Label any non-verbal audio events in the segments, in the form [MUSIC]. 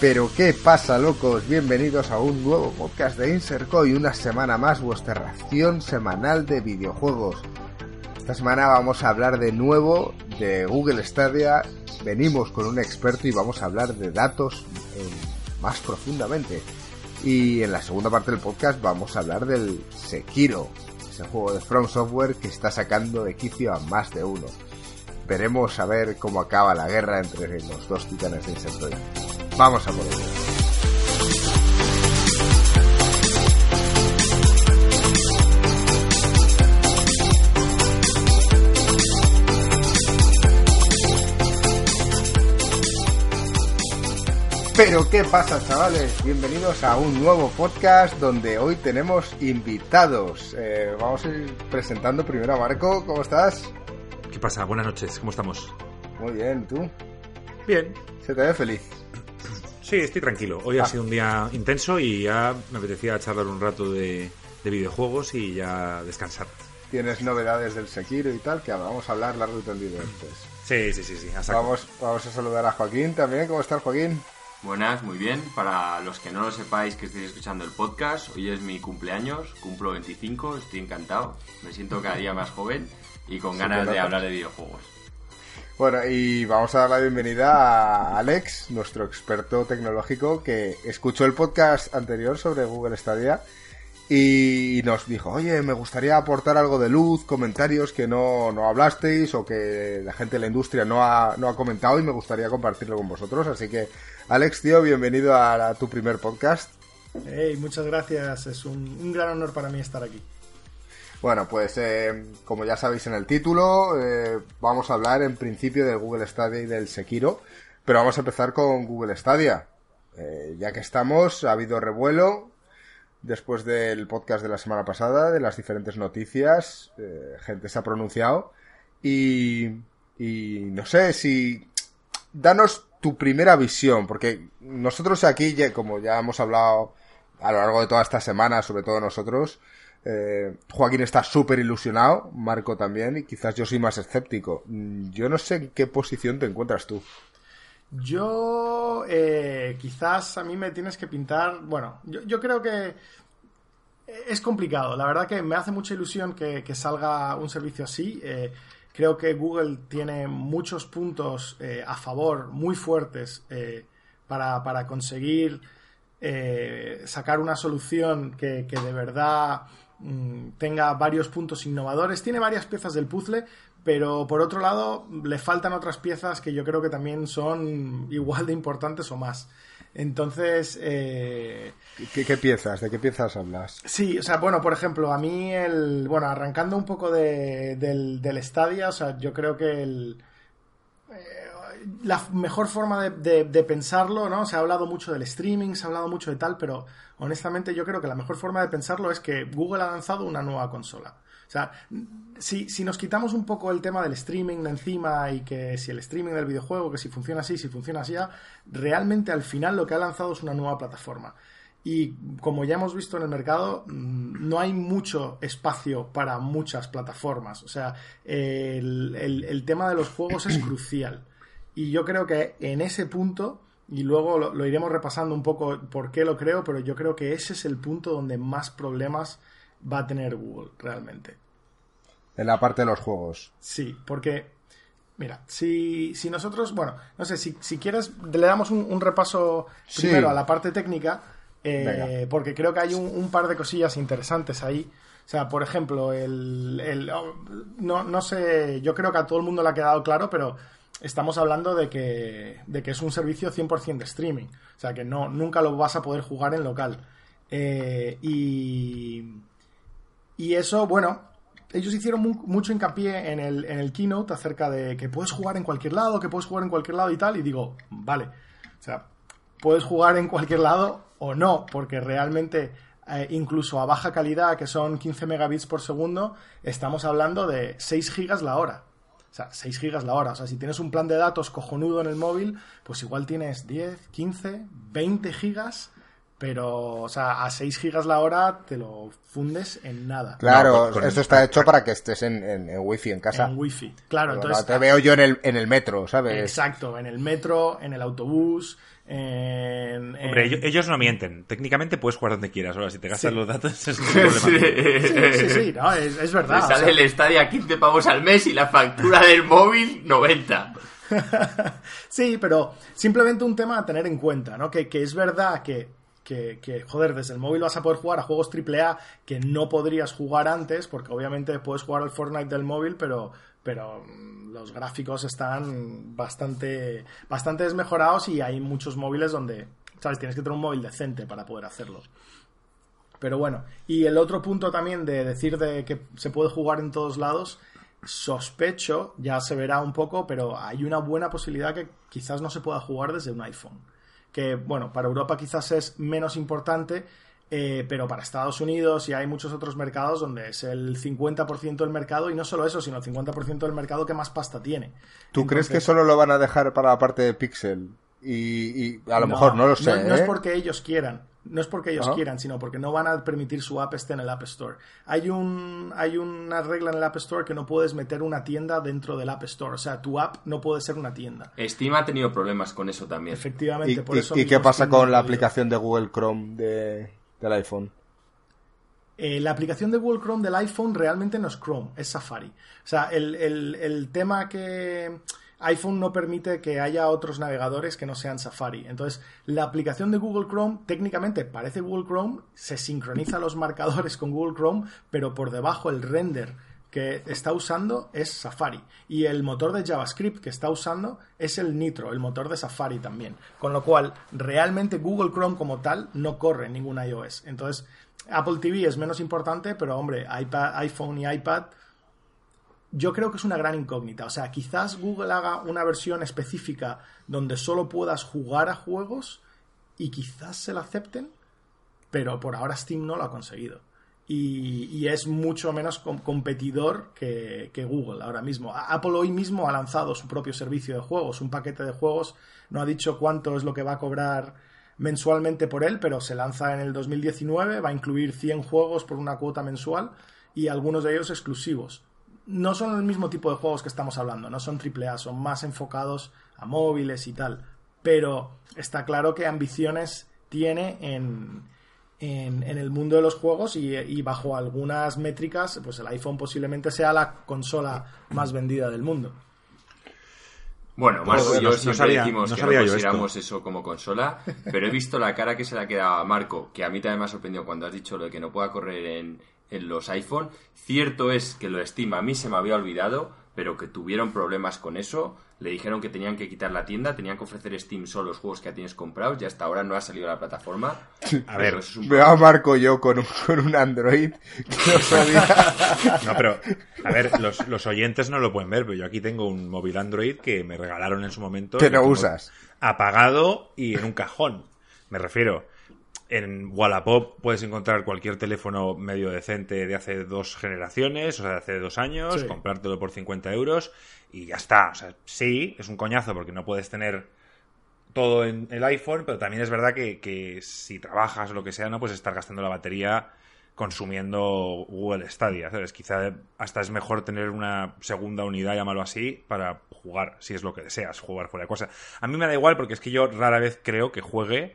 Pero qué pasa, locos, bienvenidos a un nuevo podcast de Inserco y una semana más vuestra ración semanal de videojuegos. Esta semana vamos a hablar de nuevo de Google Stadia, venimos con un experto y vamos a hablar de datos eh, más profundamente. Y en la segunda parte del podcast vamos a hablar del Sekiro, ese juego de From Software que está sacando de quicio a más de uno. Veremos a ver cómo acaba la guerra entre los dos titanes de Insectoid. Vamos a por ello. Pero qué pasa chavales, bienvenidos a un nuevo podcast donde hoy tenemos invitados. Eh, vamos a ir presentando primero a Marco, ¿cómo estás? ¿Qué pasa? Buenas noches, ¿cómo estamos? Muy bien, ¿tú? Bien. ¿Se te ve feliz? Sí, estoy tranquilo. Hoy ha sido un día intenso y ya me apetecía charlar un rato de, de videojuegos y ya descansar. Tienes novedades del Sekiro y tal, que vamos a hablar largo y tendido antes. Sí, sí, sí, sí. Vamos, vamos a saludar a Joaquín también. ¿Cómo estás, Joaquín? Buenas, muy bien. Para los que no lo sepáis que estéis escuchando el podcast, hoy es mi cumpleaños, cumplo 25, estoy encantado, me siento cada día más joven y con ganas de hablar de videojuegos. Bueno, y vamos a dar la bienvenida a Alex, nuestro experto tecnológico, que escuchó el podcast anterior sobre Google Stadia y nos dijo, oye, me gustaría aportar algo de luz, comentarios que no, no hablasteis o que la gente de la industria no ha, no ha comentado y me gustaría compartirlo con vosotros. Así que, Alex, tío, bienvenido a, a tu primer podcast. Hey, muchas gracias. Es un, un gran honor para mí estar aquí. Bueno, pues eh, como ya sabéis en el título, eh, vamos a hablar en principio del Google Stadia y del Sekiro, pero vamos a empezar con Google Stadia. Eh, ya que estamos, ha habido revuelo después del podcast de la semana pasada, de las diferentes noticias, eh, gente se ha pronunciado y, y no sé si... Danos tu primera visión, porque nosotros aquí, como ya hemos hablado a lo largo de toda esta semana, sobre todo nosotros, eh, Joaquín está súper ilusionado, Marco también, y quizás yo soy más escéptico. Mm, Yo no sé en qué posición te encuentras tú. Yo, eh, quizás a mí me tienes que pintar. Bueno, yo, creo que es complicado. La verdad que me hace mucha ilusión que, salga un servicio así. Eh, creo que Google tiene muchos puntos eh, a favor muy fuertes eh, para, conseguir eh, sacar una solución que de verdad mm, tenga varios puntos innovadores. Tiene varias piezas del puzzle, pero por otro lado le faltan otras piezas que yo creo que también son [LAUGHS] igual de importantes o más. Entonces, eh, ¿Qué, qué piezas? ¿De qué piezas hablas? Sí, o sea, bueno, por ejemplo, a mí el. Bueno, arrancando un poco de, del, del Stadia, o sea, yo creo que el. La mejor forma de, de- pensarlo, ¿no? Se ha hablado mucho del streaming, se ha hablado mucho de tal, pero honestamente yo creo que la mejor forma de pensarlo es que Google ha lanzado una nueva consola. O sea, si, si nos quitamos un poco el tema del streaming de encima y que si el streaming del videojuego, que si funciona así, si funciona así, realmente al final lo que ha lanzado es una nueva plataforma. Y como ya hemos visto en el mercado, mm, no hay mucho espacio para muchas plataformas. O sea, el- el tema de los juegos es crucial. Y yo creo que en ese punto, y luego lo, lo iremos repasando un poco por qué lo creo, pero yo creo que ese es el punto donde más problemas va a tener Google realmente. En la parte de los juegos. Sí, porque, mira, si, si nosotros, bueno, no sé, si, si quieres, le damos un, un repaso Sí. primero a la parte técnica, eh, porque creo que hay un, un par de cosillas interesantes ahí. O sea, por ejemplo, el, el- oh, no, no sé, yo creo que a todo el mundo le ha quedado claro, pero estamos hablando de que, de que es un servicio 100% de streaming. O sea, que no, nunca lo vas a poder jugar en local. Eh, y, y eso, bueno, ellos hicieron mucho hincapié en el, en el keynote acerca de que puedes jugar en cualquier lado, que puedes jugar en cualquier lado y tal. Y digo, vale, o sea, puedes jugar en cualquier lado o no, porque realmente eh, incluso a baja calidad, que son 15 megabits por segundo, estamos hablando de 6 gigas la hora. O sea, 6 gigas la hora. O sea, si tienes un plan de datos cojonudo en el móvil, pues igual tienes 10, 15, 20 gigas pero, o sea, a 6 gigas la hora te lo fundes en nada. Claro, esto está hecho para que estés en, en, wifi en casa. En wifi, claro. entonces, te veo yo en el, en el metro, ¿sabes? Exacto, en el metro, en el autobús, Hombre, ellos, no mienten. Técnicamente puedes jugar donde quieras. Ahora, si te gastas los datos [LAUGHS] es un problema. Sí, sí, sí, no, es, verdad. Te sale el estadio a 15 pavos al mes y la factura del móvil 90. [LAUGHS] sí, pero simplemente un tema a tener en cuenta, ¿no? Que, que es verdad que que, joder, desde el móvil vas a poder jugar a juegos AAA que no podrías jugar antes, porque obviamente puedes jugar al Fortnite del móvil, pero, pero mm, los gráficos están bastante, bastante desmejorados y hay muchos móviles donde, ¿sabes? Tienes que tener un móvil decente para poder hacerlo. Pero bueno, y el otro punto también de decir de que se puede jugar en todos lados, sospecho, ya se verá un poco, pero hay una buena posibilidad que quizás no se pueda jugar desde un iPhone que, bueno, para Europa quizás es menos importante, eh, pero para Estados Unidos y hay muchos otros mercados donde es el 50% del mercado y no solo eso, sino el 50% del mercado que más pasta tiene. ¿Tú crees que solo lo van a dejar para la parte de Pixel? Y, a lo mejor no lo sé. No, no es ¿eh? porque ellos quieran. No es porque ellos quieran, sino porque no van a permitir su app esté en el App Store. Hay, un, hay una regla en el App Store que no puedes meter una tienda dentro del App Store. O sea, tu app no puede ser una tienda. Steam ha tenido problemas con eso también. Efectivamente. ¿Y, por eso ¿y qué pasa con la aplicación de Google Chrome de, del iPhone? Eh, la aplicación de Google Chrome del iPhone realmente no es Chrome, es Safari. O sea, el, el tema que iPhone no permite que haya otros navegadores que no sean Safari. Entonces, la aplicación de Google Chrome técnicamente parece Google Chrome, se sincroniza los marcadores con Google Chrome, pero por debajo el render que está usando es Safari. Y el motor de JavaScript que está usando es el Nitro, el motor de Safari también. Con lo cual, realmente Google Chrome como tal no corre ningún iOS. Entonces, Apple TV es menos importante, pero hombre, iPad, iPhone y iPad yo creo que es una gran incógnita. O sea, quizás Google haga una versión específica donde solo puedas jugar a juegos y quizás se la acepten, pero por ahora Steam no lo ha conseguido. Y, es mucho menos competidor que, que, Google ahora mismo. Apple hoy mismo ha lanzado su propio servicio de juegos, un paquete de juegos. No ha dicho cuánto es lo que va a cobrar mensualmente por él, pero se lanza en el 2019, va a incluir 100 juegos por una cuota mensual y algunos de ellos exclusivos no son el mismo tipo de juegos que estamos hablando, no son AAA, son más enfocados a móviles y tal. Pero está claro que ambiciones tiene en, en, el mundo de los juegos y, bajo algunas métricas, pues el iPhone posiblemente sea la consola más vendida del mundo. Bueno, Marco y yo siempre decimos que no consideramos eso como consola, pero he visto la cara que se le ha quedado a Marco, que a mí también me ha sorprendido cuando has dicho lo de que no pueda correr en, en los iPhone. Cierto es que lo estima, a mí se me había olvidado, pero que tuvieron problemas con eso. Le dijeron que tenían que quitar la tienda, tenían que ofrecer Steam solo los juegos que ya tienes comprados y hasta ahora no ha salido a la plataforma. A ver, me a Marco yo con un, con un Android [LAUGHS] no pero, a ver, los, los, oyentes no lo pueden ver, pero yo aquí tengo un móvil Android que me regalaron en su momento. Que no usas. Apagado y en un cajón. Me refiero en Wallapop puedes encontrar cualquier teléfono medio decente de hace dos generaciones, o sea, de hace dos años, comprártelo por 50 euros y ya está. O sea, sí, es un coñazo porque no puedes tener todo en el iPhone, pero también es verdad que, si trabajas o lo que sea, no puedes estar gastando la batería consumiendo Google Stadia, ¿sabes? Quizá hasta es mejor tener una segunda unidad, llámalo así, para jugar, si es lo que deseas, jugar fuera de cosa. A mí me da igual porque es que yo rara vez creo que juegue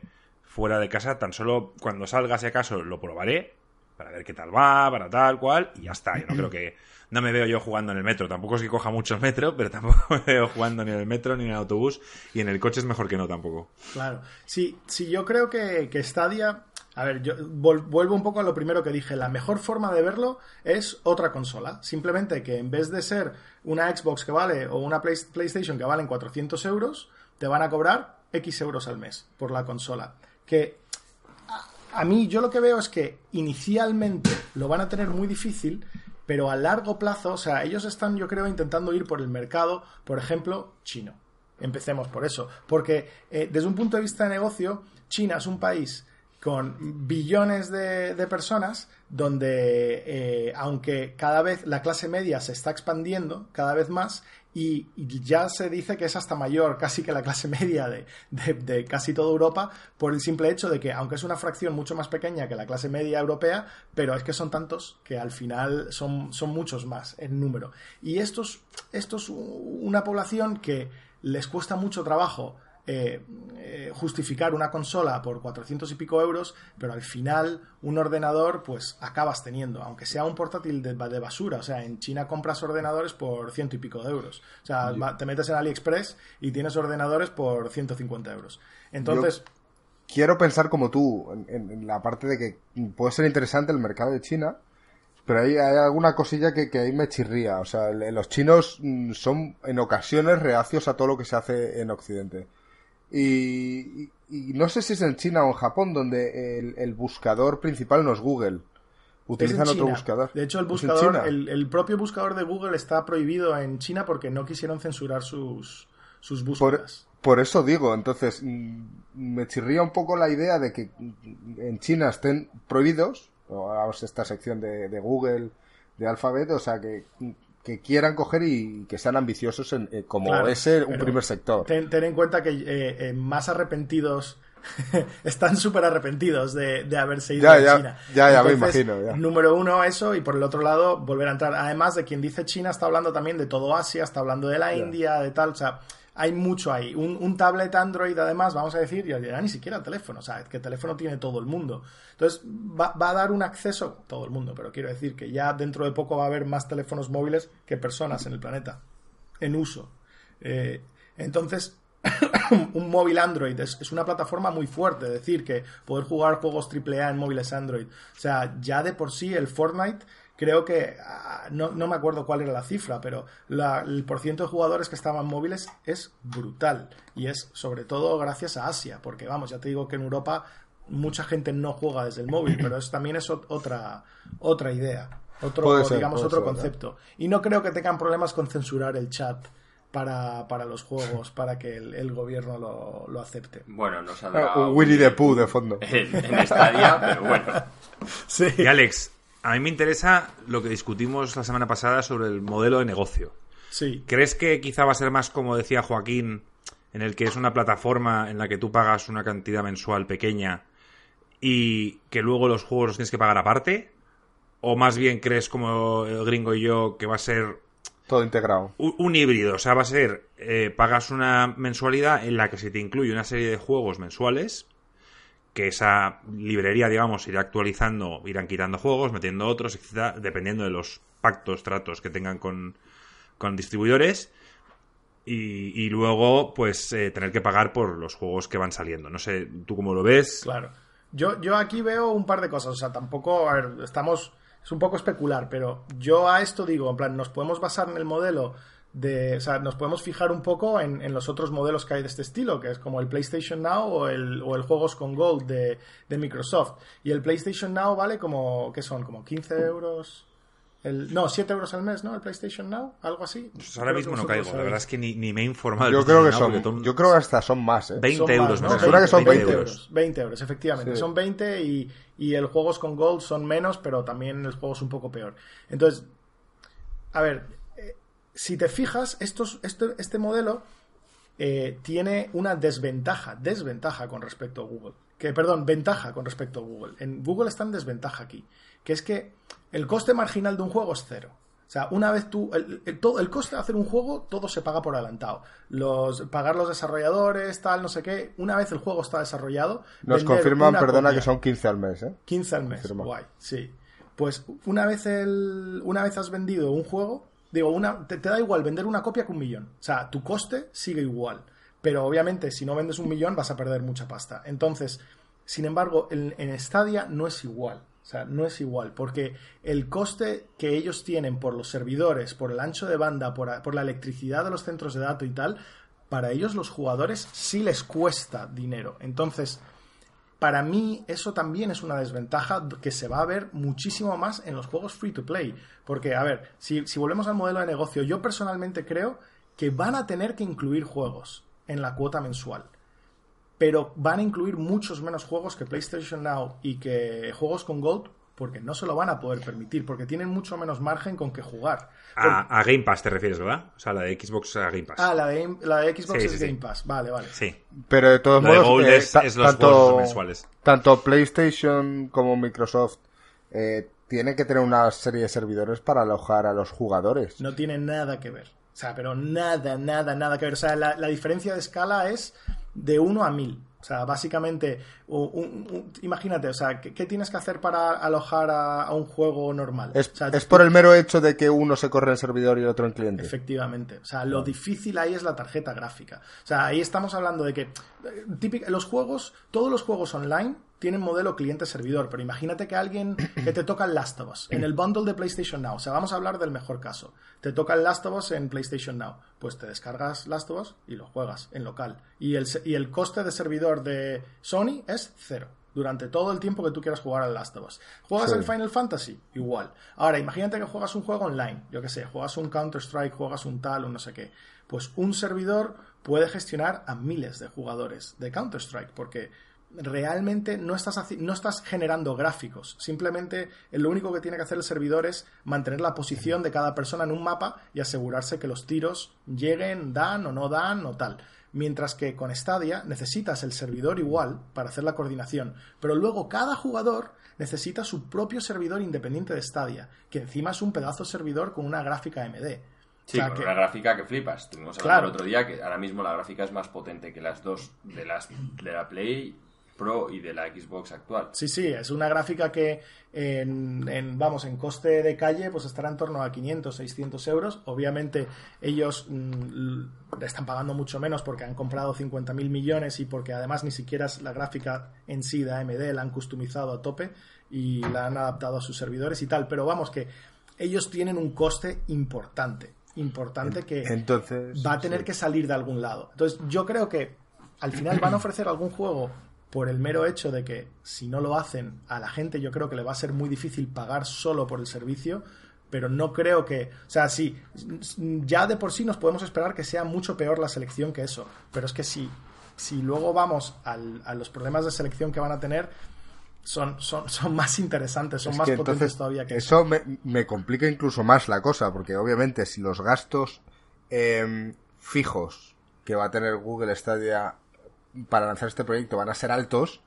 fuera de casa, tan solo cuando salga, si acaso, lo probaré para ver qué tal va, para tal cual, y ya está. Yo no creo que. No me veo yo jugando en el metro. Tampoco es que coja mucho el metro, pero tampoco [LAUGHS] me veo jugando ni en el metro ni en el autobús. Y en el coche es mejor que no tampoco. Claro. Sí, sí yo creo que, que Stadia. A ver, yo vuelvo un poco a lo primero que dije. La mejor forma de verlo es otra consola. Simplemente que en vez de ser una Xbox que vale o una PlayStation que valen 400 euros, te van a cobrar X euros al mes por la consola. Que a mí yo lo que veo es que inicialmente lo van a tener muy difícil, pero a largo plazo, o sea, ellos están yo creo intentando ir por el mercado, por ejemplo, chino. Empecemos por eso, porque eh, desde un punto de vista de negocio, China es un país con billones de, personas, donde eh, aunque cada vez la clase media se está expandiendo cada vez más y, ya se dice que es hasta mayor casi que la clase [LAUGHS] media de, casi toda Europa por el simple hecho de que aunque es una fracción mucho más pequeña que la clase media europea, pero es que son tantos que al final son, son muchos más en número. Y esto esto es una población que les cuesta mucho trabajo eh, eh, justificar una consola por 400 y pico euros, pero al final un ordenador pues acabas teniendo, aunque sea un portátil de, basura. O sea, en China compras ordenadores por ciento y pico de euros. O sea, te metes en AliExpress y tienes ordenadores por 150 euros. Entonces... quiero pensar como tú, en, la parte de que puede ser interesante el mercado de China, pero hay, hay alguna cosilla que, que ahí me chirría. O sea, los chinos mm, son en ocasiones reacios a todo lo que se hace en Occidente. Y, no sé si es en China o en Japón donde el, buscador principal no es Google. Utilizan otro buscador. De hecho, el buscador, el, propio buscador de Google está prohibido en China porque no quisieron censurar sus, sus búsquedas. Por, eso digo, entonces, mm, me chirría un poco la idea de que en China estén prohibidos, o esta sección de, de Google, de Alphabet, o sea, que que quieran coger y que sean ambiciosos en, eh, como ese un primer sector. Ten, en cuenta que eh, eh, más arrepentidos [LAUGHS] están súper arrepentidos de, de, haberse ido a China. Ya, ya, me imagino. Número uno, eso, y por el otro lado, volver a entrar. Además de quien dice China, está hablando también de todo Asia, está hablando de la India, de tal, o sea, hay mucho ahí. Un, tablet Android, además, vamos a decir, ya ni siquiera el teléfono, o sea, que el teléfono tiene todo el mundo. Entonces, va, a dar un acceso, todo el mundo, pero quiero decir que ya dentro de poco va a haber más teléfonos móviles que personas en el planeta, en uso. Eh, entonces, [COUGHS] un móvil Android es, es, una plataforma muy fuerte, es decir, que poder jugar juegos AAA en móviles Android. O sea, ya de por sí el Fortnite creo que ah, no, me acuerdo cuál era la cifra, pero el porciento de jugadores que estaban móviles es brutal y es sobre todo gracias a Asia, porque vamos, ya te digo que en Europa mucha gente no juega desde el móvil, pero eso también es otra otra idea, otro digamos otro concepto. Y no creo que tengan problemas con censurar el chat. Para, los juegos, para que el, gobierno lo, acepte. Bueno, nos ha dado... Winnie the Pooh de fondo. En, en Stadia, pero bueno. [LAUGHS] Sí. Y Alex, a mí me interesa lo que discutimos la semana pasada sobre el modelo de negocio. Sí. ¿Crees que quizá va a ser más como decía Joaquín, en el que es una plataforma en la que tú pagas una cantidad mensual pequeña y que luego los juegos los tienes que pagar aparte? ¿O más bien crees como el gringo y yo que va a ser... Todo integrado. Un, híbrido, o sea, va a ser, eh, pagas una mensualidad en la que se te incluye una serie de juegos mensuales que esa librería, digamos, irá actualizando, irán quitando juegos, metiendo otros, etcétera, dependiendo de los pactos, tratos que tengan con, con distribuidores. Y, luego, pues, eh, tener que pagar por los juegos que van saliendo. No sé, ¿tú cómo lo ves? Claro. Yo, yo aquí veo un par de cosas. O sea, tampoco, a ver, estamos. Es un poco especular, pero yo a esto digo, en plan, nos podemos basar en el modelo de, o sea, nos podemos fijar un poco en, los otros modelos que hay de este estilo, que es como el PlayStation Now o el, o el Juegos con Gold de, Microsoft. Y el PlayStation Now vale como, ¿qué son? Como 15 euros. El, no, 7 euros al mes, ¿no? El PlayStation Now, algo así. Pues ahora mismo no caigo, la verdad es que ni, me he informado. Yo creo que son, yo creo que hasta son más, ¿eh? 20 euros, ¿no? que son 20, euros. 20 euros, efectivamente. Son 20 y, y el Juegos con Gold son menos, pero también el juego es un poco peor. Entonces, a ver, si te fijas, estos, este modelo eh, tiene una desventaja, desventaja con respecto a Google. Que, perdón, ventaja con respecto a Google. En Google está en desventaja aquí. Que es que el coste marginal de un juego es cero. O sea, una vez tú. El, todo, el coste de hacer un juego, todo se paga por adelantado. Los, pagar los desarrolladores, tal, no sé qué. Una vez el juego está desarrollado. Nos confirman, perdona, que son 15 al mes, ¿eh? 15 al mes. Guay, sí. Pues una vez, el, una vez has vendido un juego, Digo, una, te, da igual vender una copia que un millón. O sea, tu coste sigue igual. Pero obviamente, si no vendes un millón, vas a perder mucha pasta. Entonces, Sin embargo, en, en Stadia no es igual. O sea, no es igual, porque el coste que ellos tienen por los servidores, por el ancho de banda, por, por, la electricidad de los centros de datos y tal, para ellos los jugadores sí les cuesta dinero. Entonces, para mí eso también es una desventaja que se va a ver muchísimo más en los juegos free to play. Porque, a ver, si, si volvemos al modelo de negocio, yo personalmente creo que van a tener que incluir juegos en la cuota mensual pero van a incluir muchos menos juegos que PlayStation Now y que juegos con Gold porque no se lo van a poder permitir, porque tienen mucho menos margen con que jugar. A, Game Pass te refieres, ¿verdad? O sea, la de Xbox a Game Pass. Ah, la de, la de Xbox es Game Pass, vale, vale. Sí. Pero de todos modos, eh, es, los tanto, mensuales. Tanto PlayStation como Microsoft eh, tienen que tener una serie de servidores para alojar a los jugadores. No tiene nada que ver. O sea, pero nada, nada, nada que ver. O sea, la, la diferencia de escala es de 1 a 1000. O sea, básicamente, imagínate, o sea, ¿qué, tienes que hacer para alojar a, un juego normal? Es, por el mero hecho de que uno se corre en servidor y el otro en cliente. Efectivamente. O sea, lo difícil ahí es la tarjeta gráfica. O sea, ahí estamos hablando de que típico, los juegos, todos los juegos online tienen modelo cliente-servidor, pero imagínate que alguien que te toca el Last of Us en el bundle de PlayStation Now, o sea, vamos a hablar del mejor caso, te toca el Last of Us en PlayStation Now, pues te descargas Last of Us y lo juegas en local. Y el, y el coste de servidor de Sony es cero durante todo el tiempo que tú quieras jugar al Last of Us. ¿Juegas el Final Fantasy? Igual. Ahora, imagínate que juegas un juego online, yo que sé, juegas un Counter-Strike, juegas un tal, un no sé qué. Pues un servidor puede gestionar a miles de jugadores de Counter-Strike, porque realmente no estás, no estás generando gráficos. Simplemente lo único que tiene que hacer el servidor es mantener la posición de cada persona en un mapa y asegurarse que los tiros lleguen, dan o no dan o tal. Mientras que con Stadia necesitas el servidor igual para hacer la coordinación, pero luego cada jugador necesita su propio servidor independiente de Stadia, que encima es un pedazo servidor con una gráfica AMD. Sí, con una gráfica que flipas. Tuvimos el otro día que ahora mismo la gráfica es más potente que las dos de las de la Play Pro y de la Xbox actual. Sí, sí, es una gráfica que en, vamos, en coste de calle pues estará en torno a 500, 600 euros. Obviamente ellos mm, están pagando mucho menos porque han comprado 50.000 millones y porque además ni siquiera es la gráfica en sí de AMD, la han customizado a tope y la han adaptado a sus servidores y tal. Pero vamos, que ellos tienen un coste importante, importante que Entonces, va a tener que salir de algún lado. Entonces yo creo que al final van a ofrecer algún juego por el mero hecho de que si no lo hacen a la gente yo creo que le va a ser muy difícil pagar solo por el servicio, pero no creo que, o sea, sí, ya de por sí nos podemos esperar que sea mucho peor la selección que eso, pero es que si, si luego vamos al, a los problemas de selección que van a tener, son, son, son más interesantes, son más potentes todavía que eso. me, me, complica incluso más la cosa, porque obviamente si los gastos em, fijos que va a tener Google Stadia para lanzar este proyecto van a ser altos,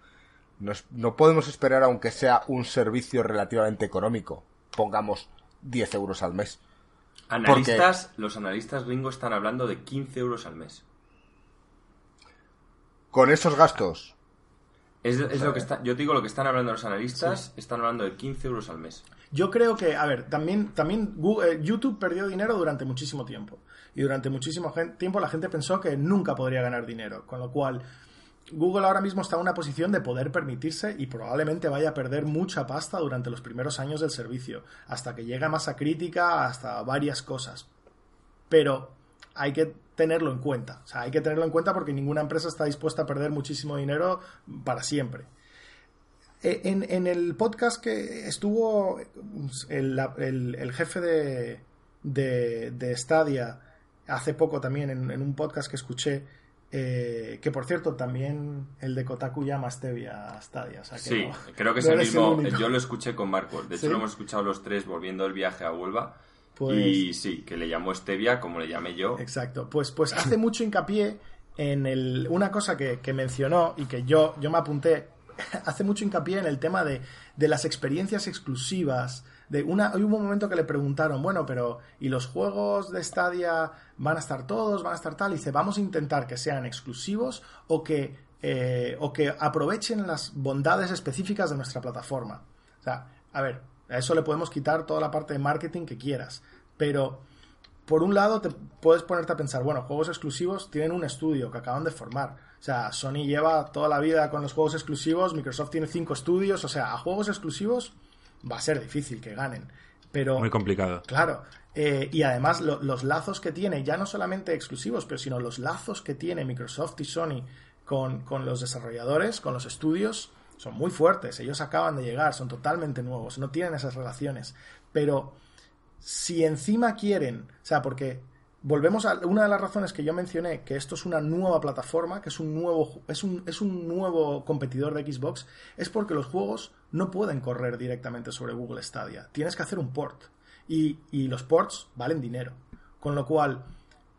no, podemos esperar aunque sea un servicio relativamente económico, pongamos 10 euros al mes. Analistas, los analistas gringos están hablando de 15 euros al mes. Con esos gastos. Es, lo que está, yo digo lo que están hablando los analistas, están hablando de 15 euros al mes. Yo creo que, a ver, también, también eh, YouTube perdió dinero durante muchísimo tiempo. Y durante muchísimo tiempo la gente pensó que nunca podría ganar dinero. Con lo cual, Google ahora mismo está en una posición de poder permitirse y probablemente vaya a perder mucha pasta durante los primeros años del servicio, hasta que llegue a masa crítica, hasta varias cosas. Pero hay que tenerlo en cuenta. O sea, hay que tenerlo en cuenta porque ninguna empresa está dispuesta a perder muchísimo dinero para siempre. E, en, el podcast que estuvo el, jefe de, de, Stadia hace poco también, en, un podcast que escuché, eh, que por cierto, también el de Kotaku llama Stevia Stadia. sí, creo que [LAUGHS] es el mismo. yo lo escuché con Marco. De hecho, lo hemos escuchado los tres volviendo el viaje a Huelva. Pues y sí, que le llamó Stevia como le llamé yo. Exacto. Pues, pues [LAUGHS] hace mucho hincapié en el, una cosa que, mencionó y que yo, yo me apunté. [LAUGHS] hace mucho hincapié en el tema de, de las experiencias exclusivas de una, hubo un momento que le preguntaron, bueno, pero ¿y los juegos de Stadia van a estar todos, van a estar tal? Y dice, vamos a intentar que sean exclusivos o que, eh, o que aprovechen las bondades específicas de nuestra plataforma. O sea, a ver, a eso le podemos quitar toda la parte de marketing que quieras, pero por un lado te puedes ponerte a pensar, bueno, juegos exclusivos tienen un estudio que acaban de formar. O sea, Sony lleva toda la vida con los juegos exclusivos, Microsoft tiene cinco estudios, o sea, a juegos exclusivos va a ser difícil que ganen. Pero, Muy complicado. Claro. Eh, y además los lazos que tiene, ya no solamente exclusivos, pero sino los lazos que tiene Microsoft y Sony con, con los desarrolladores, con los estudios, son muy fuertes. Ellos acaban de llegar, son totalmente nuevos, no tienen esas relaciones. Pero si encima quieren, o sea, porque volvemos a una de las razones que yo mencioné, que esto es una nueva plataforma, que es un nuevo, es un, es un nuevo competidor de Xbox, es porque los juegos no pueden correr directamente sobre Google Stadia. Tienes que hacer un port. Y, y los ports valen dinero. Con lo cual,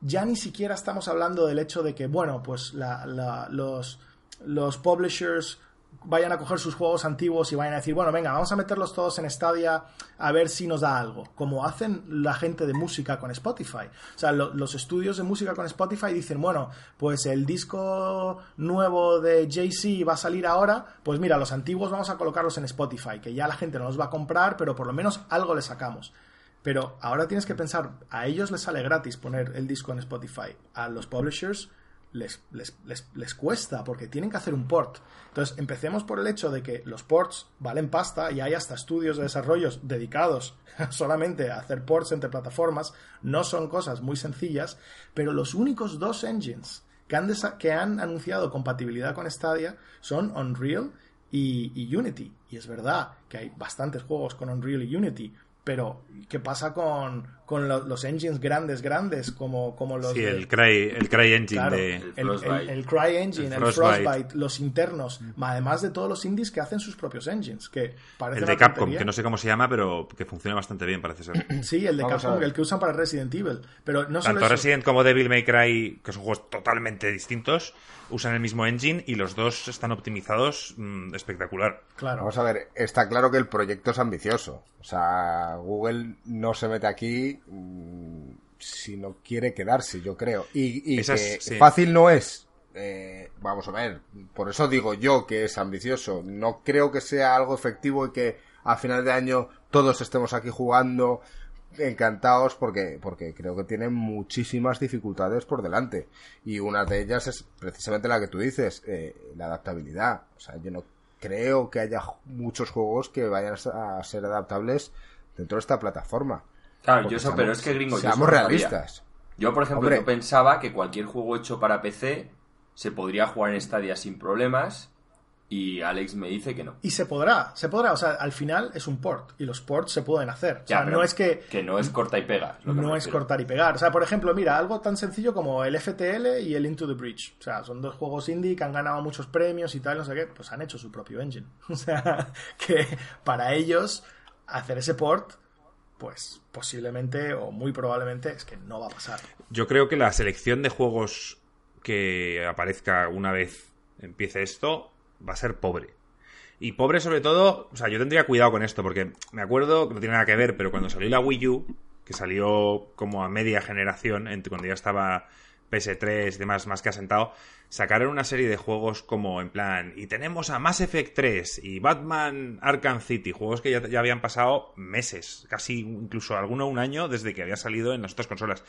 ya ni siquiera estamos hablando del hecho de que, bueno, pues la, la, los, los publishers vayan a coger sus juegos antiguos y vayan a decir, bueno, venga, vamos a meterlos todos en Stadia a ver si nos da algo, como hacen la gente de música con Spotify. O sea, los estudios de música con Spotify dicen, bueno, pues el disco nuevo de Jay-Z va a salir ahora, pues mira, los antiguos vamos a colocarlos en Spotify, que ya la gente no los va a comprar, pero por lo menos algo le sacamos. Pero ahora tienes que pensar, a ellos les sale gratis poner el disco en Spotify, a los publishers les, les, les, cuesta porque tienen que hacer un port. Entonces, empecemos por el hecho de que los ports valen pasta y hay hasta estudios de desarrollos dedicados [LAUGHS] solamente a hacer ports entre plataformas. No son cosas muy sencillas, pero los únicos dos engines que han, que han anunciado compatibilidad con Stadia son Unreal y, y Unity. Y es verdad que hay bastantes juegos con Unreal y Unity, pero ¿qué pasa con, los engines grandes, grandes, como, como los... Sí, el, Cry, el Cry Engine de... El, Cry Engine, el Frostbite. los internos, además de todos los indies que hacen sus propios engines, que El de Capcom, que no sé cómo se llama, pero que funciona bastante bien, parece ser. [CLEARS THROAT] Sí, el de Capcom, el que usan para Resident Evil. Pero no Tanto Resident como Devil May Cry, que son juegos totalmente distintos, usan el mismo engine y los dos están optimizados mm, espectacular. Claro. Vamos a ver, está claro que el proyecto es ambicioso. O sea, Google no se mete aquí mm, si no quiere quedarse, yo creo. Y, que fácil no es. Eh, vamos a ver, por eso digo yo que es ambicioso. No creo que sea algo efectivo y que a final de año todos estemos aquí jugando encantados porque, porque creo que tienen muchísimas dificultades por delante. Y una de ellas es precisamente la que tú dices, eh, la adaptabilidad. O sea, yo no creo que haya muchos juegos que vayan a ser adaptables dentro de esta plataforma. Claro, yo eso, pero es que gringo, seamos realistas. Yo, por ejemplo, yo pensaba que cualquier juego hecho para PC se podría jugar en Stadia sin problemas y Alex me dice que no. Y se podrá, se podrá. O sea, al final es un port y los ports se pueden hacer. O sea, no es que. Que no es corta y pegar. no es cortar y pegar. O sea, por ejemplo, mira, algo tan sencillo como el FTL y el Into the Breach. O sea, son dos juegos indie que han ganado muchos premios y tal, no sé qué. Pues han hecho su propio engine. [LAUGHS] O sea, que para ellos hacer ese port pues posiblemente o muy probablemente es que no va a pasar. Yo creo que la selección de juegos que aparezca una vez empiece esto va a ser pobre. Y pobre sobre todo, o sea, yo tendría cuidado con esto, porque me acuerdo que no tiene nada que ver, pero cuando salió la Wii U, que salió como a media generación, cuando ya estaba PS3 y demás más que asentado, sacaron una serie de juegos como en plan, y tenemos a Mass Effect 3 y Batman Arkham City, juegos que ya, ya habían pasado meses, casi incluso alguno un año desde que había salido en las otras consolas.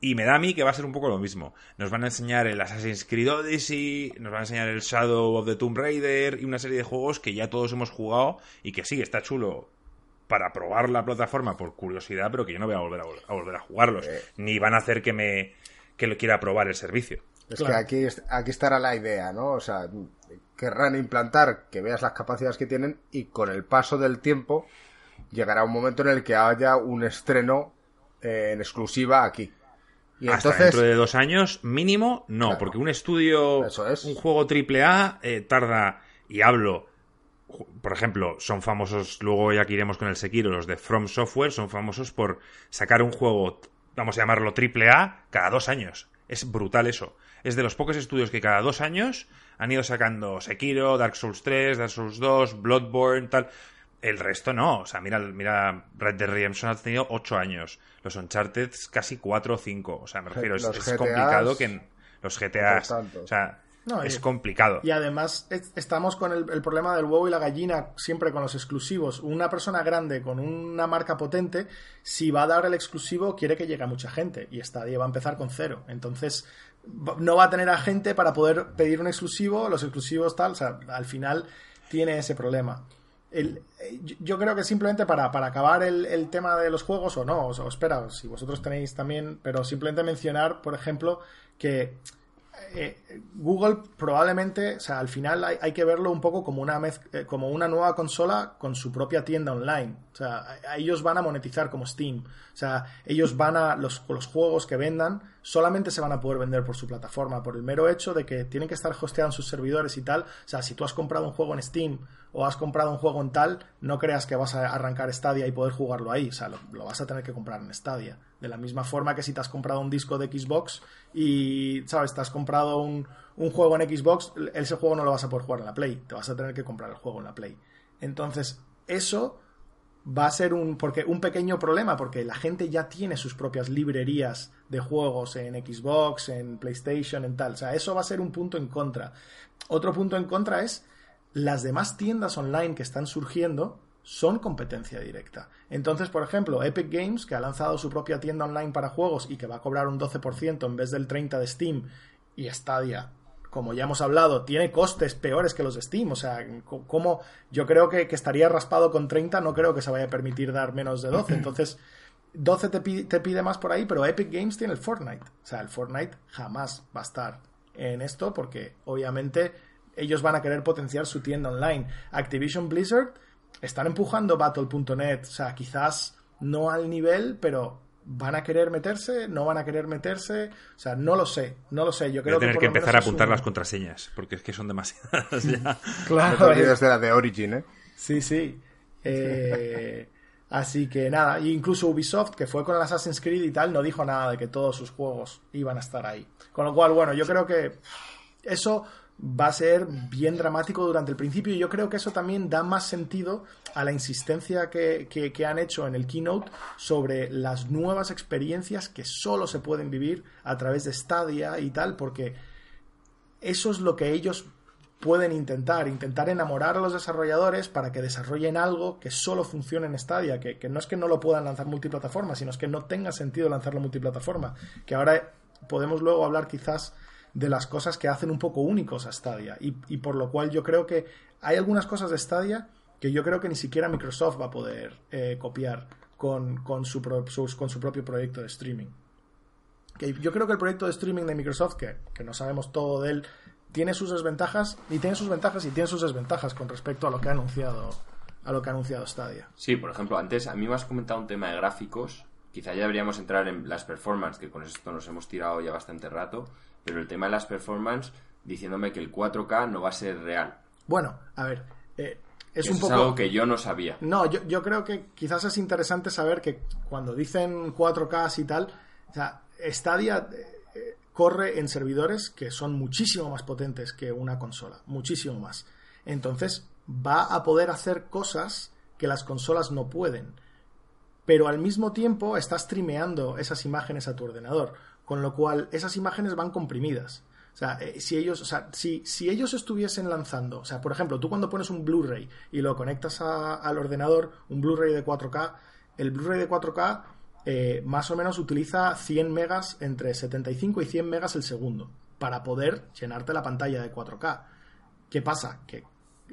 Y me da a mí que va a ser un poco lo mismo. Nos van a enseñar el Assassin's Creed Odyssey, nos van a enseñar el Shadow of the Tomb Raider y una serie de juegos que ya todos hemos jugado y que sí, está chulo para probar la plataforma por curiosidad, pero que yo no voy a volver a, volver a jugarlos. Eh. Ni van a hacer que me que lo quiera probar el servicio. Es que aquí, aquí estará la idea, ¿no? O sea, querrán implantar que veas las capacidades que tienen y con el paso del tiempo llegará un momento en el que haya un estreno eh, en exclusiva aquí. Y Hasta entonces... dentro de dos años, mínimo, no, porque un estudio, un juego triple A eh, tarda, y hablo, por ejemplo, son famosos, luego ya que iremos con el Sekiro, los de From Software, son famosos por sacar un juego, vamos a llamarlo triple A, cada dos años. Es brutal eso. Es de los pocos estudios que cada dos años han ido sacando Sekiro, Dark Souls 3, Dark Souls 2, Bloodborne, tal. El resto no. O sea, mira, mira Red Dead Redemption ha tenido 8 años. Los Uncharted casi 4 o 5. O sea, me refiero, es, complicado que en los GTA. O sea, es complicado. Y además estamos con el, problema del huevo y la gallina siempre con los exclusivos. Una persona grande con una marca potente, si va a dar el exclusivo, quiere que llegue a mucha gente. Y Stadia va a empezar con cero. Entonces, no va a tener a gente para poder pedir un exclusivo, los exclusivos tal. O sea, al final tiene ese problema. yo creo que simplemente para, acabar el, tema de los juegos, o no, o espera, si vosotros tenéis también, pero simplemente mencionar, por ejemplo, que eh, Google probablemente, o sea, al final hay, que verlo un poco como una, eh, como una nueva consola con su propia tienda online. O sea, ellos van a monetizar como Steam. O sea, ellos van a, los, juegos que vendan, solamente se van a poder vender por su plataforma, por el mero hecho de que tienen que estar hosteados en sus servidores y tal. O sea, si tú has comprado un juego en Steam o has comprado un juego en tal, no creas que vas a arrancar Stadia y poder jugarlo ahí. O sea, lo, vas a tener que comprar en Stadia. De la misma forma que si te has comprado un disco de Xbox y, ¿sabes? Te has comprado un, un juego en Xbox, ese juego no lo vas a poder jugar en la Play. Te vas a tener que comprar el juego en la Play. Entonces, eso va a ser un, porque, un pequeño problema, porque la gente ya tiene sus propias librerías de juegos en Xbox, en PlayStation, en tal. O sea, eso va a ser un punto en contra. Otro punto en contra es las demás tiendas online que están surgiendo son competencia directa. Entonces, por ejemplo, Epic Games, que ha lanzado su propia tienda online para juegos y que va a cobrar un 12% en vez del 30% de Steam, y Stadia, como ya hemos hablado, tiene costes peores que los de Steam. O sea, como yo creo que, estaría raspado con 30, no creo que se vaya a permitir dar menos de 12. [LAUGHS] Entonces, 12 te pide, te pide más por ahí, pero Epic Games tiene el Fortnite. O sea, el Fortnite jamás va a estar en esto porque obviamente ellos van a querer potenciar su tienda online. Activision Blizzard están empujando Battle.net, o sea, quizás no al nivel, pero van a querer meterse, no van a querer meterse, o sea, no lo sé, no lo sé. Yo creo Voy a tener que, empezar a apuntar las contraseñas, porque es que son demasiadas ya. [LAUGHS] claro, desde la de Origin, ¿eh? Sí, sí. Eh, así que nada, incluso Ubisoft, que fue con el Assassin's Creed y tal, no dijo nada de que todos sus juegos iban a estar ahí. Con lo cual, bueno, yo creo que eso va a ser bien dramático durante el principio y yo creo que eso también da más sentido a la insistencia que, han hecho en el keynote sobre las nuevas experiencias que solo se pueden vivir a través de Stadia y tal, porque eso es lo que ellos pueden intentar, intentar enamorar a los desarrolladores para que desarrollen algo que solo funcione en Stadia, que, que no es que no lo puedan lanzar multiplataforma, sino es que no tenga sentido lanzarlo multiplataforma, que ahora podemos luego hablar quizás de las cosas que hacen un poco únicos a Stadia. Y, por lo cual yo creo que hay algunas cosas de Stadia que yo creo que ni siquiera Microsoft va a poder eh, copiar con, su con su propio proyecto de streaming. Que yo creo que el proyecto de streaming de Microsoft, que, que no sabemos todo de él, tiene sus desventajas y tiene sus ventajas y tiene sus desventajas con respecto a lo que ha anunciado a lo que ha anunciado Stadia. Sí, por ejemplo, antes a mí me has comentado un tema de gráficos. Quizá ya deberíamos entrar en las performances, que con esto nos hemos tirado ya bastante rato pero el tema de las performance diciéndome que el 4K no va a ser real. Bueno, a ver, eh, es un poco... algo que yo no sabía. No, yo, creo que quizás es interesante saber que cuando dicen 4K y tal, o sea, Stadia eh, corre en servidores que son muchísimo más potentes que una consola, muchísimo más. Entonces, va a poder hacer cosas que las consolas no pueden. Pero al mismo tiempo está streameando esas imágenes a tu ordenador. Con lo cual, esas imágenes van comprimidas. O sea, eh, si ellos, o sea, si, si, ellos estuviesen lanzando, o sea, por ejemplo, tú cuando pones un Blu-ray y lo conectas al ordenador, un Blu-ray de 4K, el Blu-ray de 4K eh, más o menos utiliza 100 megas, entre 75 y 100 megas el segundo, para poder llenarte la pantalla de 4K. ¿Qué pasa? Que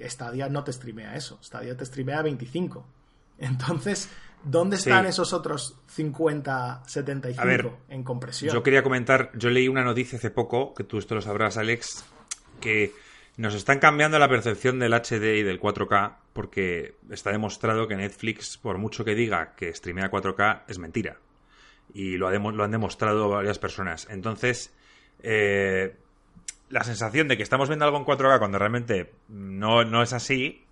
Stadia no te streamea eso, Stadia te streamea 25. [LAUGHS] Entonces, ¿Dónde están esos otros 50, 75 en compresión? Yo quería comentar, yo leí una noticia hace poco, que tú esto lo sabrás, Alex, que nos están cambiando la percepción del HD y del 4K porque está demostrado que Netflix, por mucho que diga que streamea 4K, es mentira. Y lo, lo han demostrado varias personas. Entonces, eh, la sensación de que estamos viendo algo en 4K cuando realmente no, no es así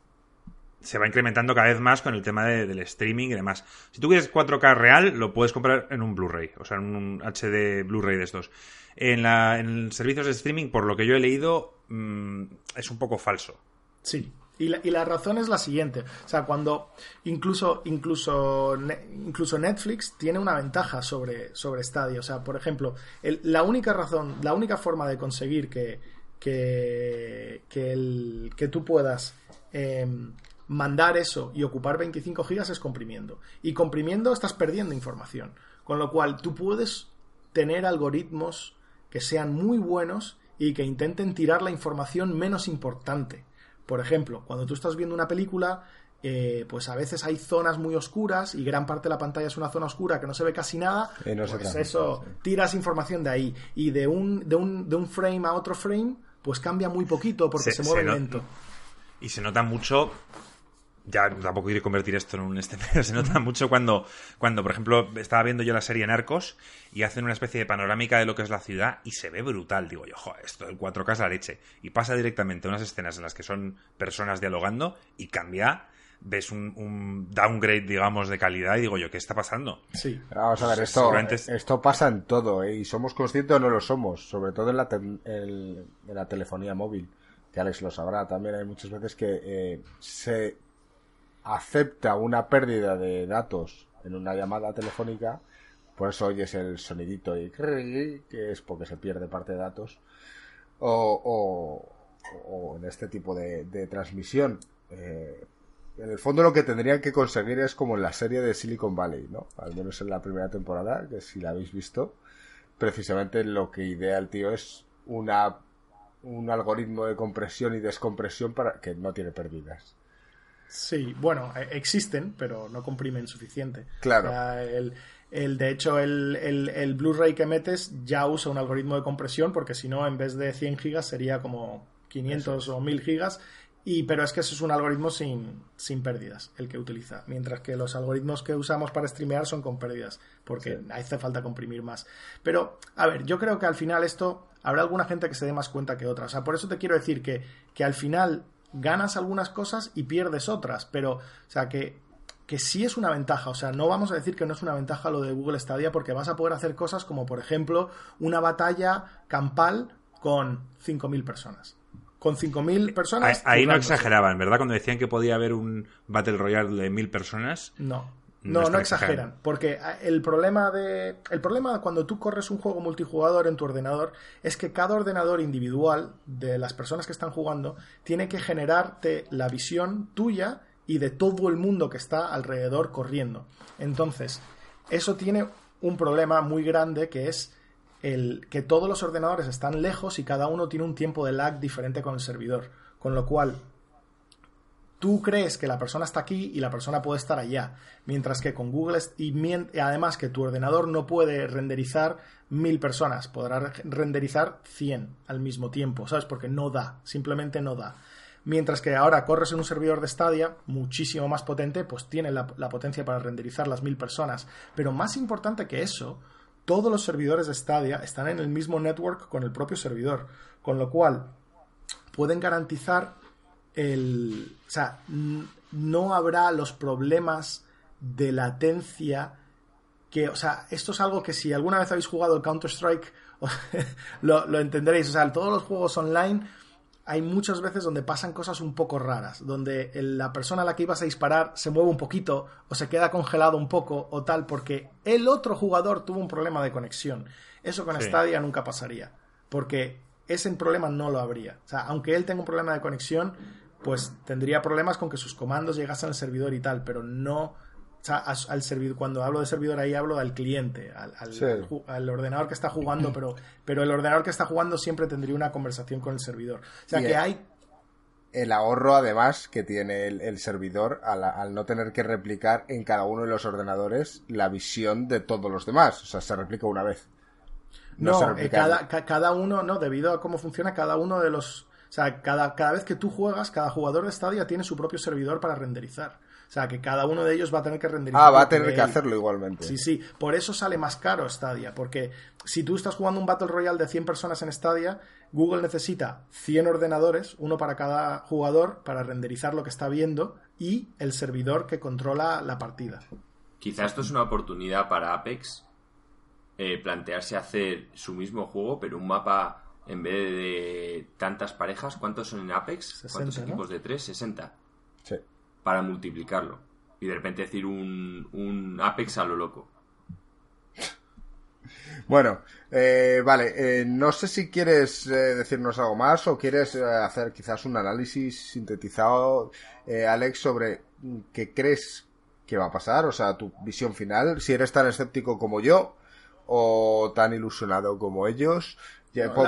se va incrementando cada vez más con el tema del streaming y demás. Si tú quieres 4K real, lo puedes comprar en un Blu-ray, o sea, en un HD Blu-ray de estos. En, la, servicios de streaming, por lo que yo he leído, mm, es un poco falso. Sí. Y la, razón es la siguiente. O sea, cuando incluso, incluso, incluso Netflix tiene una ventaja sobre, sobre Stadia. O sea, por ejemplo, la única razón, la única forma de conseguir que, que, que tú puedas em, mandar eso y ocupar 25 gigas es comprimiendo. Y comprimiendo estás perdiendo información. Con lo cual tú puedes tener algoritmos que sean muy buenos y que intenten tirar la información menos importante. Por ejemplo, cuando tú estás viendo una película, eh, pues a veces hay zonas muy oscuras y gran parte de la pantalla es una zona oscura que no se ve casi nada. pues eso, tiras información de ahí. Y de un, de, un, de un frame a otro frame, pues cambia muy poquito porque se, mueve lento. Y se nota mucho ya tampoco quiero convertir esto en un este, pero [LAUGHS] se nota mucho cuando, cuando, por ejemplo, estaba viendo yo la serie Narcos y hacen una especie de panorámica de lo que es la ciudad y se ve brutal. Digo yo, joder, esto del 4K es la leche. Y pasa directamente a unas escenas en las que son personas dialogando y cambia ves un, downgrade, digamos, de calidad y digo yo, ¿qué está pasando? Sí. Vamos a ver, esto, esto pasa en todo, ¿eh? y somos conscientes o no lo somos, sobre todo en la, en la telefonía móvil, que Alex lo sabrá también, hay muchas veces que eh, se acepta una pérdida de datos en una llamada telefónica, por eso oyes el sonidito y que es porque se pierde parte de datos, o, en este tipo de, transmisión. Eh, en el fondo lo que tendrían que conseguir es como en la serie de Silicon Valley, ¿no? Al menos en la primera temporada, que si la habéis visto, precisamente lo que idea el tío es una un algoritmo de compresión y descompresión para que no tiene pérdidas. Sí, bueno, e, existen, pero no comprimen suficiente. Claro. el, de hecho, el, el, Blu-ray que metes ya usa un algoritmo de compresión, porque si no, en vez de 100 gigas sería como 500 o 1000 gigas. Y, pero es que eso es un algoritmo sin, sin pérdidas, el que utiliza. Mientras que los algoritmos que usamos para streamear son con pérdidas, porque hace falta comprimir más. Pero, a ver, yo creo que al final esto habrá alguna gente que se dé más cuenta que otra. O sea, por eso te quiero decir que, que al final ganas algunas cosas y pierdes otras, pero, o sea, que, que sí es una ventaja, o sea, no vamos a decir que no es una ventaja lo de Google Stadia porque vas a poder hacer cosas como, por ejemplo, una batalla campal con 5.000 personas. Con 5.000 personas. Ahí, no exageraban, ¿verdad? Cuando decían que podía haber un Battle Royale de 1.000 personas. No. No, no, exageran, porque ah, el problema de el problema cuando tú corres un juego multijugador en tu ordenador es que cada ordenador individual de las personas que están jugando tiene que generarte la visión tuya y de todo el mundo que está alrededor corriendo. Entonces, eso tiene un problema muy grande que es el que todos los ordenadores están lejos y cada uno tiene un tiempo de lag diferente con el servidor, con lo cual tú crees que la persona está aquí y la persona puede estar allá. Mientras que con Google y, además que tu ordenador no puede renderizar mil personas, podrá renderizar 100 al mismo tiempo, ¿sabes? Porque no da, simplemente no da. Mientras que ahora corres en un servidor de Stadia muchísimo más potente, pues tiene la, la potencia para renderizar las mil personas. Pero más importante que eso, todos los servidores de Stadia están en el mismo network con el propio servidor, con lo cual pueden garantizar el, o sea, no habrá los problemas de latencia que, o sea, esto es algo que si alguna vez habéis jugado el Counter-Strike [LAUGHS] lo, lo, entenderéis. O sea, todos los juegos online hay muchas veces donde pasan cosas un poco raras, donde la persona a la que ibas a disparar se mueve un poquito o se queda congelado un poco o tal, porque el otro jugador tuvo un problema de conexión. Eso con Stadia nunca pasaría, porque ese problema no lo habría. O sea, aunque él tenga un problema de conexión, pues tendría problemas con que sus comandos llegasen al servidor y tal, pero no o sea, al servidor, cuando hablo de servidor ahí hablo del cliente, al, al, ordenador que está jugando, pero, pero el ordenador que está jugando siempre tendría una conversación con el servidor. O sea que hay... El ahorro además que tiene el, servidor al, al, no tener que replicar en cada uno de los ordenadores la visión de todos los demás. O sea, se replica una vez. No, eh, cada, cada uno, no, debido a cómo funciona cada uno de los o sea, cada, cada vez que tú juegas, cada jugador de Stadia tiene su propio servidor para renderizar. O sea, que cada uno de ellos va a tener que renderizar. Ah, va a tener que hacerlo igualmente. Sí, sí. Por eso sale más caro Stadia. Porque si tú estás jugando un Battle Royale de 100 personas en Stadia, Google necesita 100 ordenadores, uno para cada jugador, para renderizar lo que está viendo y el servidor que controla la partida. Quizás esto es una oportunidad para Apex eh, plantearse hacer su mismo juego, pero un mapa en vez de tantas parejas, ¿cuántos son en Apex? ¿Cuántos equipos de tres? 60. Sí. Para multiplicarlo. Y de repente decir un, un Apex a lo loco. Bueno, eh, vale, eh, no sé si quieres eh, decirnos algo más o quieres hacer quizás un análisis sintetizado, Alex, sobre qué crees que va a pasar, o sea, tu visión final, si eres tan escéptico como yo o tan ilusionado como ellos,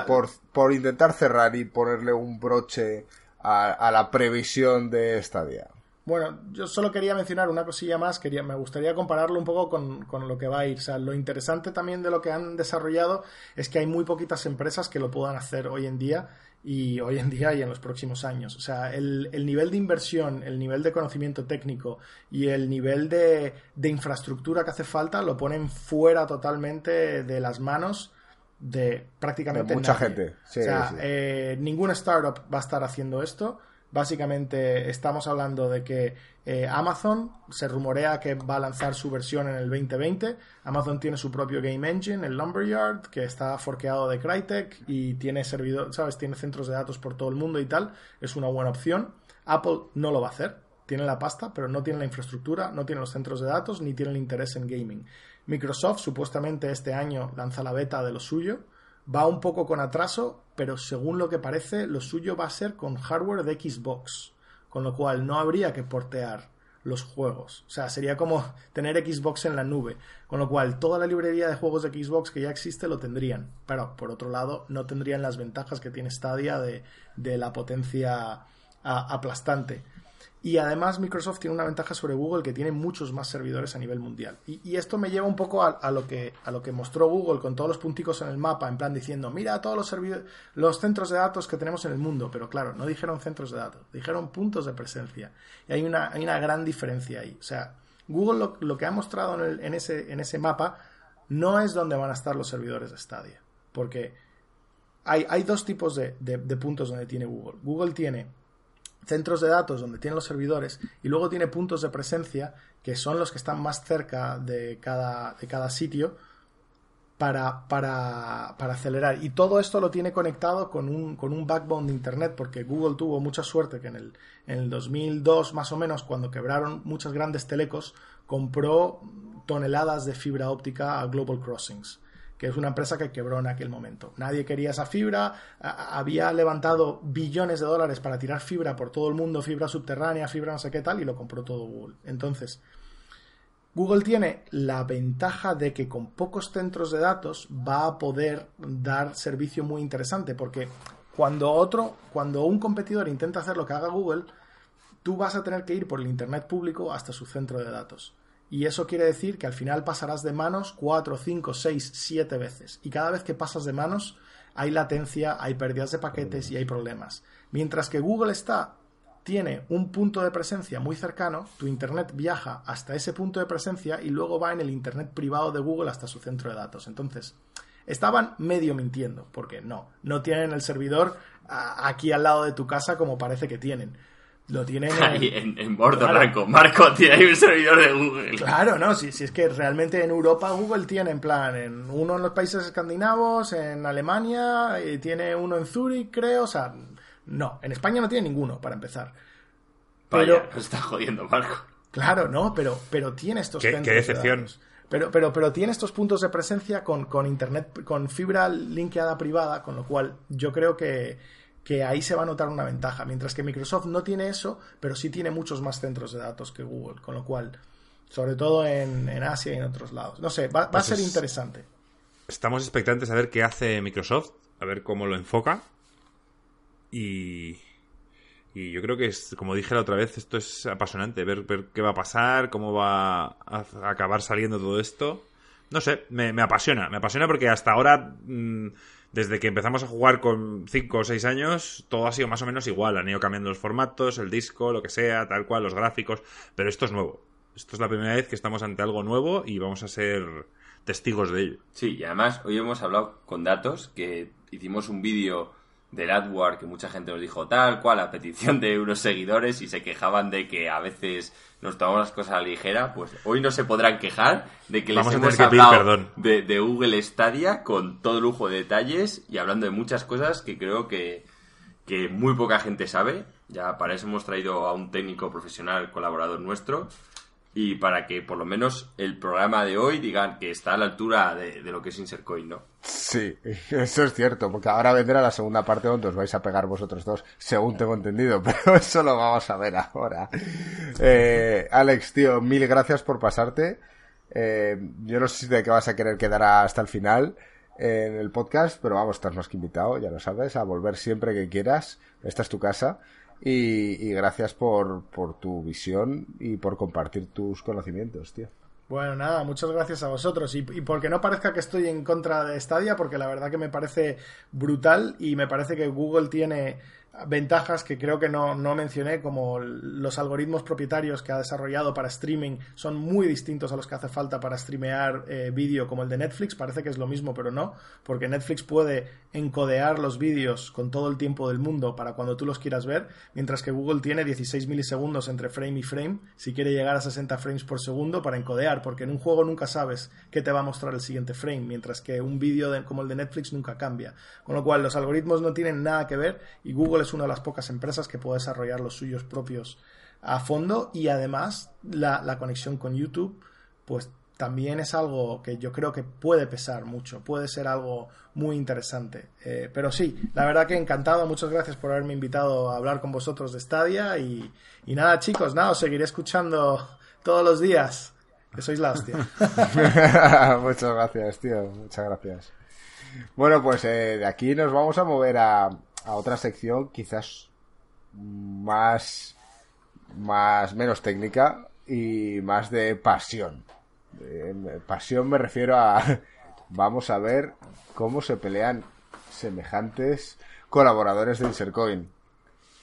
por, por, intentar cerrar y ponerle un broche a, a la previsión de esta día. Bueno, yo solo quería mencionar una cosilla más, quería, me gustaría compararlo un poco con, con, lo que va a ir. O sea, lo interesante también de lo que han desarrollado es que hay muy poquitas empresas que lo puedan hacer hoy en día y hoy en día y en los próximos años. O sea, el, el nivel de inversión, el nivel de conocimiento técnico y el nivel de, de infraestructura que hace falta lo ponen fuera totalmente de las manos de prácticamente mucha gente. o sea, eh, ninguna startup va a estar haciendo esto. Básicamente estamos hablando de que eh, Amazon se rumorea que va a lanzar su versión en el 2020. Amazon tiene su propio game engine, el Lumberyard, que está forqueado de Crytek y tiene servidor, sabes, tiene centros de datos por todo el mundo y tal. Es una buena opción. Apple no lo va a hacer. Tiene la pasta, pero no tiene la infraestructura, no tiene los centros de datos, ni tiene el interés en gaming. Microsoft supuestamente este año lanza la beta de lo suyo va un poco con atraso, pero según lo que parece, lo suyo va a ser con hardware de Xbox, con lo cual no habría que portear los juegos. O sea, sería como [LAUGHS] tener Xbox en la nube, con lo cual toda la librería de juegos de Xbox que ya existe lo tendrían, pero por otro lado no tendrían las ventajas que tiene Stadia de, de la potencia aplastante. Y además Microsoft tiene una ventaja sobre Google que tiene muchos más servidores a nivel mundial. Y, esto me lleva un poco a, lo que, a lo que mostró Google con todos los punticos en el mapa, en plan diciendo, mira todos los, los centros de datos que tenemos en el mundo. Pero claro, no dijeron centros de datos, dijeron puntos de presencia. Y hay una, hay una gran diferencia ahí. O sea, Google lo, que ha mostrado en, ese, en ese mapa no es donde van a estar los servidores de Stadia. Porque hay, hay dos tipos de puntos donde tiene Google. Google tiene centros de datos donde tiene los servidores y luego tiene puntos de presencia que son los que están más cerca de cada, de cada sitio para, para, acelerar. Y todo esto lo tiene conectado con un, con un backbone de Internet porque Google tuvo mucha suerte que en el, en el 2002 más o menos cuando quebraron muchas grandes telecos compró toneladas de fibra óptica a Global Crossings que es una empresa que quebró en aquel momento. Nadie quería esa fibra, había levantado billones de dólares para tirar fibra por todo el mundo, fibra subterránea, fibra no sé qué tal, y lo compró todo Google. Entonces, Google tiene la ventaja de que con pocos centros de datos va a poder dar servicio muy interesante, porque cuando otro, cuando un competidor intenta hacer lo que haga Google, tú vas a tener que ir por el Internet público hasta su centro de datos. Y eso quiere decir que al final pasarás de manos 4, 5, 6, 7 veces. Y cada vez que pasas de manos hay latencia, hay pérdidas de paquetes y hay problemas. Mientras que Google está tiene un punto de presencia muy cercano, tu Internet viaja hasta ese punto de presencia y luego va en el Internet privado de Google hasta su centro de datos. Entonces, estaban medio mintiendo, porque no, no tienen el servidor aquí al lado de tu casa como parece que tienen. Lo tienen [LAUGHS] ahí en, en, Marco tiene ahí un servidor de Google. Claro, no, si, si es que realmente en Europa Google tiene en plan, en uno en los países escandinavos, en Alemania, y tiene uno en Zurich, creo, o sea, no, en España no tiene ninguno, para empezar. Pero está jodiendo Marco. Claro, no, pero, pero tiene estos qué, qué decepción. pero, pero, pero tiene estos puntos de presencia con, con internet, con fibra linkeada privada, con lo cual yo creo que que ahí se va a notar una ventaja, mientras que Microsoft no tiene eso, pero sí tiene muchos más centros de datos que Google, con lo cual, sobre todo en, Asia y en otros lados. No sé, va, a pues ser interesante. Estamos expectantes a ver qué hace Microsoft, a ver cómo lo enfoca. Y, y yo creo que, es, como dije la otra vez, esto es apasionante, ver, ver qué va a pasar, cómo va a acabar saliendo todo esto. No sé, me, apasiona, me apasiona porque hasta ahora... Mm, desde que empezamos a jugar con 5 o 6 años, todo ha sido más o menos igual. Han ido cambiando los formatos, el disco, lo que sea, tal cual, los gráficos. Pero esto es nuevo. Esto es la primera vez que estamos ante algo nuevo y vamos a ser testigos de ello. Sí, y además hoy hemos hablado con datos que hicimos un vídeo del AdWord que mucha gente nos dijo tal cual a petición de unos seguidores y se quejaban de que a veces nos tomamos las cosas a la ligera, pues hoy no se podrán quejar de que les hemos hablado de, Google Stadia con todo lujo de detalles y hablando de muchas cosas que creo que, que muy poca gente sabe. Ya para eso hemos traído a un técnico profesional colaborador nuestro y para que por lo menos el programa de hoy digan que está a la altura de, lo que es Insercoin, ¿no? Sí, [LAUGHS] eso es cierto, porque ahora vendrá la segunda parte donde os vais a pegar vosotros dos, según tengo entendido, [LAUGHS] pero eso lo vamos a ver ahora. Eh, Alex, tío, mil gracias por pasarte. Eh, yo no sé si de qué vas a querer quedar hasta el final en el podcast, pero vamos, estás más que invitado, ya lo sabes, a volver siempre que quieras. Esta es tu casa. Y, gracias por, por tu visión y por compartir tus conocimientos, tío. Bueno, nada, muchas gracias a vosotros. Y, y, porque no parezca que estoy en contra de Stadia, porque la verdad que me parece brutal y me parece que Google tiene ventajas que creo que no, no, mencioné, como los algoritmos propietarios que ha desarrollado para streaming son muy distintos a los que hace falta para streamear eh, vídeo como el de Netflix. Parece que es lo mismo, pero no, porque Netflix puede encodear los vídeos con todo el tiempo del mundo para cuando tú los quieras ver, mientras que Google tiene 16 milisegundos entre frame y frame si quiere llegar a 60 frames por segundo para encodear, porque en un juego nunca sabes qué te va a mostrar el siguiente frame, mientras que un vídeo como el de Netflix nunca cambia. Con lo cual los algoritmos no tienen nada que ver y Google es una de las pocas empresas que puede desarrollar los suyos propios a fondo y además la, conexión con YouTube pues también es algo que yo creo que puede pesar mucho, puede ser algo muy interesante. Eh, pero sí, la verdad que encantado, muchas gracias por haberme invitado a hablar con vosotros de Stadia y, y nada chicos, nada, os seguiré escuchando todos los días, que sois la hostia. [LAUGHS] muchas gracias, tío, muchas gracias. Bueno, pues eh, de aquí nos vamos a mover a, a otra sección quizás más, más menos técnica y más de pasión. pasión me refiero a [LAUGHS] vamos a ver cómo se pelean semejantes colaboradores de Insercoin.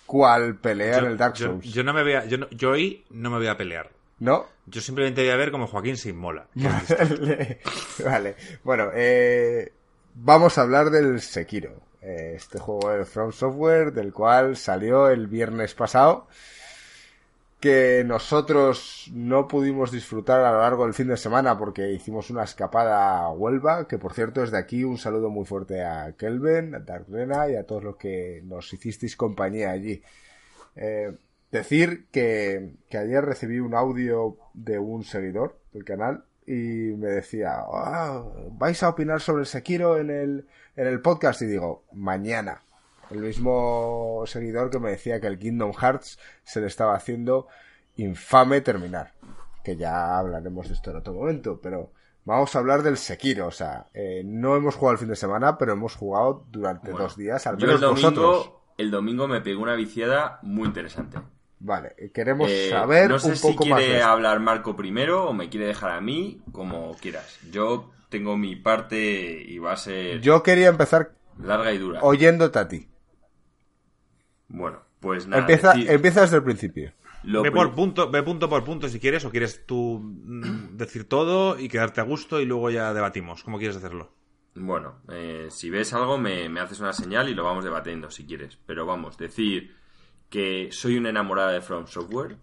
¿Cuál pelea en el Dark Souls? Yo, no me voy a, yo, yo, hoy no me voy a pelear. ¿No? Yo simplemente voy a ver como Joaquín se inmola. [LAUGHS] Vale. Bueno, eh, vamos a hablar del Sekiro. Eh, este juego de From Software, del cual salió el viernes pasado, que nosotros no pudimos disfrutar a lo largo del fin de semana porque hicimos una escapada a Huelva, que por cierto es de aquí un saludo muy fuerte a Kelvin, a Dark y a todos los que nos hicisteis compañía allí. Eh, decir que, que ayer recibí un audio de un seguidor del canal y me decía, ah, ¿vais a opinar sobre Sekiro en el, en el podcast? Y digo, mañana. El mismo seguidor que me decía que el Kingdom Hearts se le estaba haciendo infame terminar. Que ya hablaremos de esto en otro momento, pero vamos a hablar del Sekiro. O sea, eh, no hemos jugado el fin de semana, pero hemos jugado durante dos días, al menos domingo, El domingo me pegó una viciada muy interesante. Vale, queremos eh, saber no sé si quiere hablar Marco primero o me quiere dejar a mí, como quieras. Yo tengo mi parte y va a ser. Yo quería empezar. Larga y dura. Oyéndote a ti. Bueno, pues nada. Empieza, empieza desde el principio. ve, por punto, ve punto por punto si quieres, o quieres tú mm, decir todo y quedarte a gusto y luego ya debatimos. ¿Cómo quieres hacerlo? Bueno, eh, si ves algo me, me haces una señal y lo vamos debatiendo si quieres. Pero vamos, decir que soy una enamorada de From Software.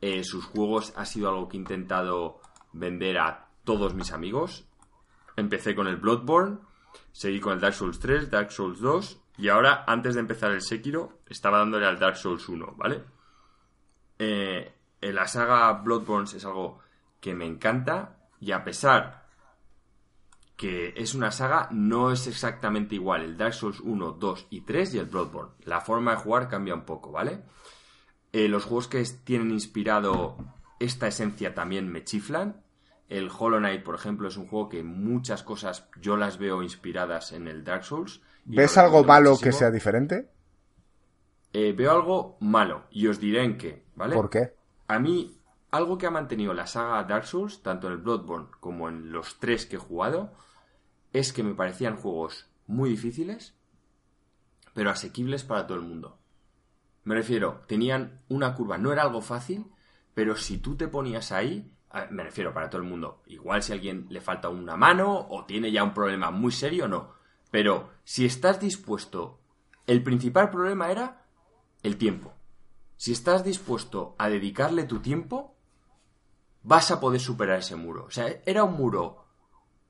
Eh, sus juegos ha sido algo que he intentado vender a todos mis amigos. Empecé con el Bloodborne, seguí con el Dark Souls 3, Dark Souls 2 y ahora, antes de empezar el Sekiro, estaba dándole al Dark Souls 1, ¿vale? Eh, la saga Bloodborne es algo que me encanta y a pesar que es una saga, no es exactamente igual el Dark Souls 1, 2 y 3 y el Bloodborne. La forma de jugar cambia un poco, ¿vale? Eh, los juegos que tienen inspirado esta esencia también me chiflan. El Hollow Knight, por ejemplo, es un juego que muchas cosas yo las veo inspiradas en el Dark Souls. ¿Ves algo malo que sea diferente? Eh, veo algo malo y os diré en qué, ¿vale? ¿Por qué? A mí, algo que ha mantenido la saga Dark Souls, tanto en el Bloodborne como en los tres que he jugado, es que me parecían juegos muy difíciles, pero asequibles para todo el mundo. Me refiero, tenían una curva, no era algo fácil, pero si tú te ponías ahí, me refiero para todo el mundo, igual si a alguien le falta una mano o tiene ya un problema muy serio, no. Pero si estás dispuesto, el principal problema era el tiempo. Si estás dispuesto a dedicarle tu tiempo, vas a poder superar ese muro. O sea, era un muro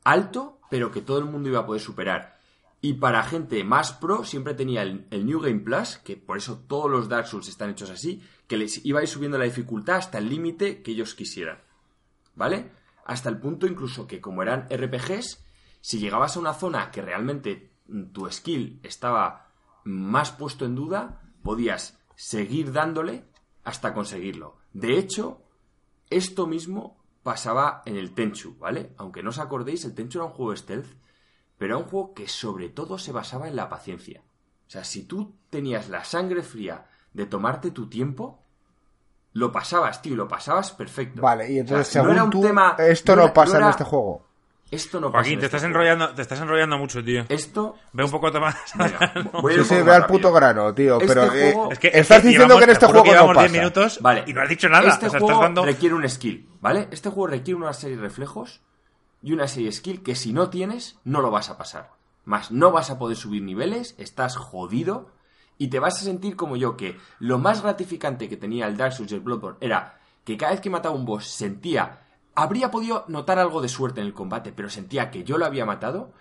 alto, pero que todo el mundo iba a poder superar. Y para gente más pro siempre tenía el, New Game Plus, que por eso todos los Dark Souls están hechos así, que les iba a ir subiendo la dificultad hasta el límite que ellos quisieran. ¿Vale? Hasta el punto incluso que como eran RPGs, si llegabas a una zona que realmente tu skill estaba más puesto en duda, podías seguir dándole hasta conseguirlo. De hecho, esto mismo pasaba en el Tenchu, ¿vale? Aunque no os acordéis, el Tenchu era un juego stealth pero era un juego que sobre todo se basaba en la paciencia. O sea, si tú tenías la sangre fría de tomarte tu tiempo, lo pasabas, tío, lo pasabas perfecto. Vale, y entonces según tú, esto no, pasa en este juego. Esto no Joaquín, te estás este enrollando, te estás enrollando mucho, tío. Esto ve un poco más. [LAUGHS] sí, sí, ve al puto grano, tío, este pero eh, es que estás diciendo que en este juego no pasa. minutos vale. y no has dicho nada. Este juego requiere un skill, ¿vale? Este juego requiere una serie de reflejos y una serie de skill que si no tienes, no lo vas a pasar. Más, no vas a poder subir niveles, estás jodido y te vas a sentir como yo, que lo más gratificante que tenía el Dark Souls y el Bloodborne era que cada vez que mataba un boss sentía, habría podido notar algo de suerte en el combate, pero sentía que yo lo había matado.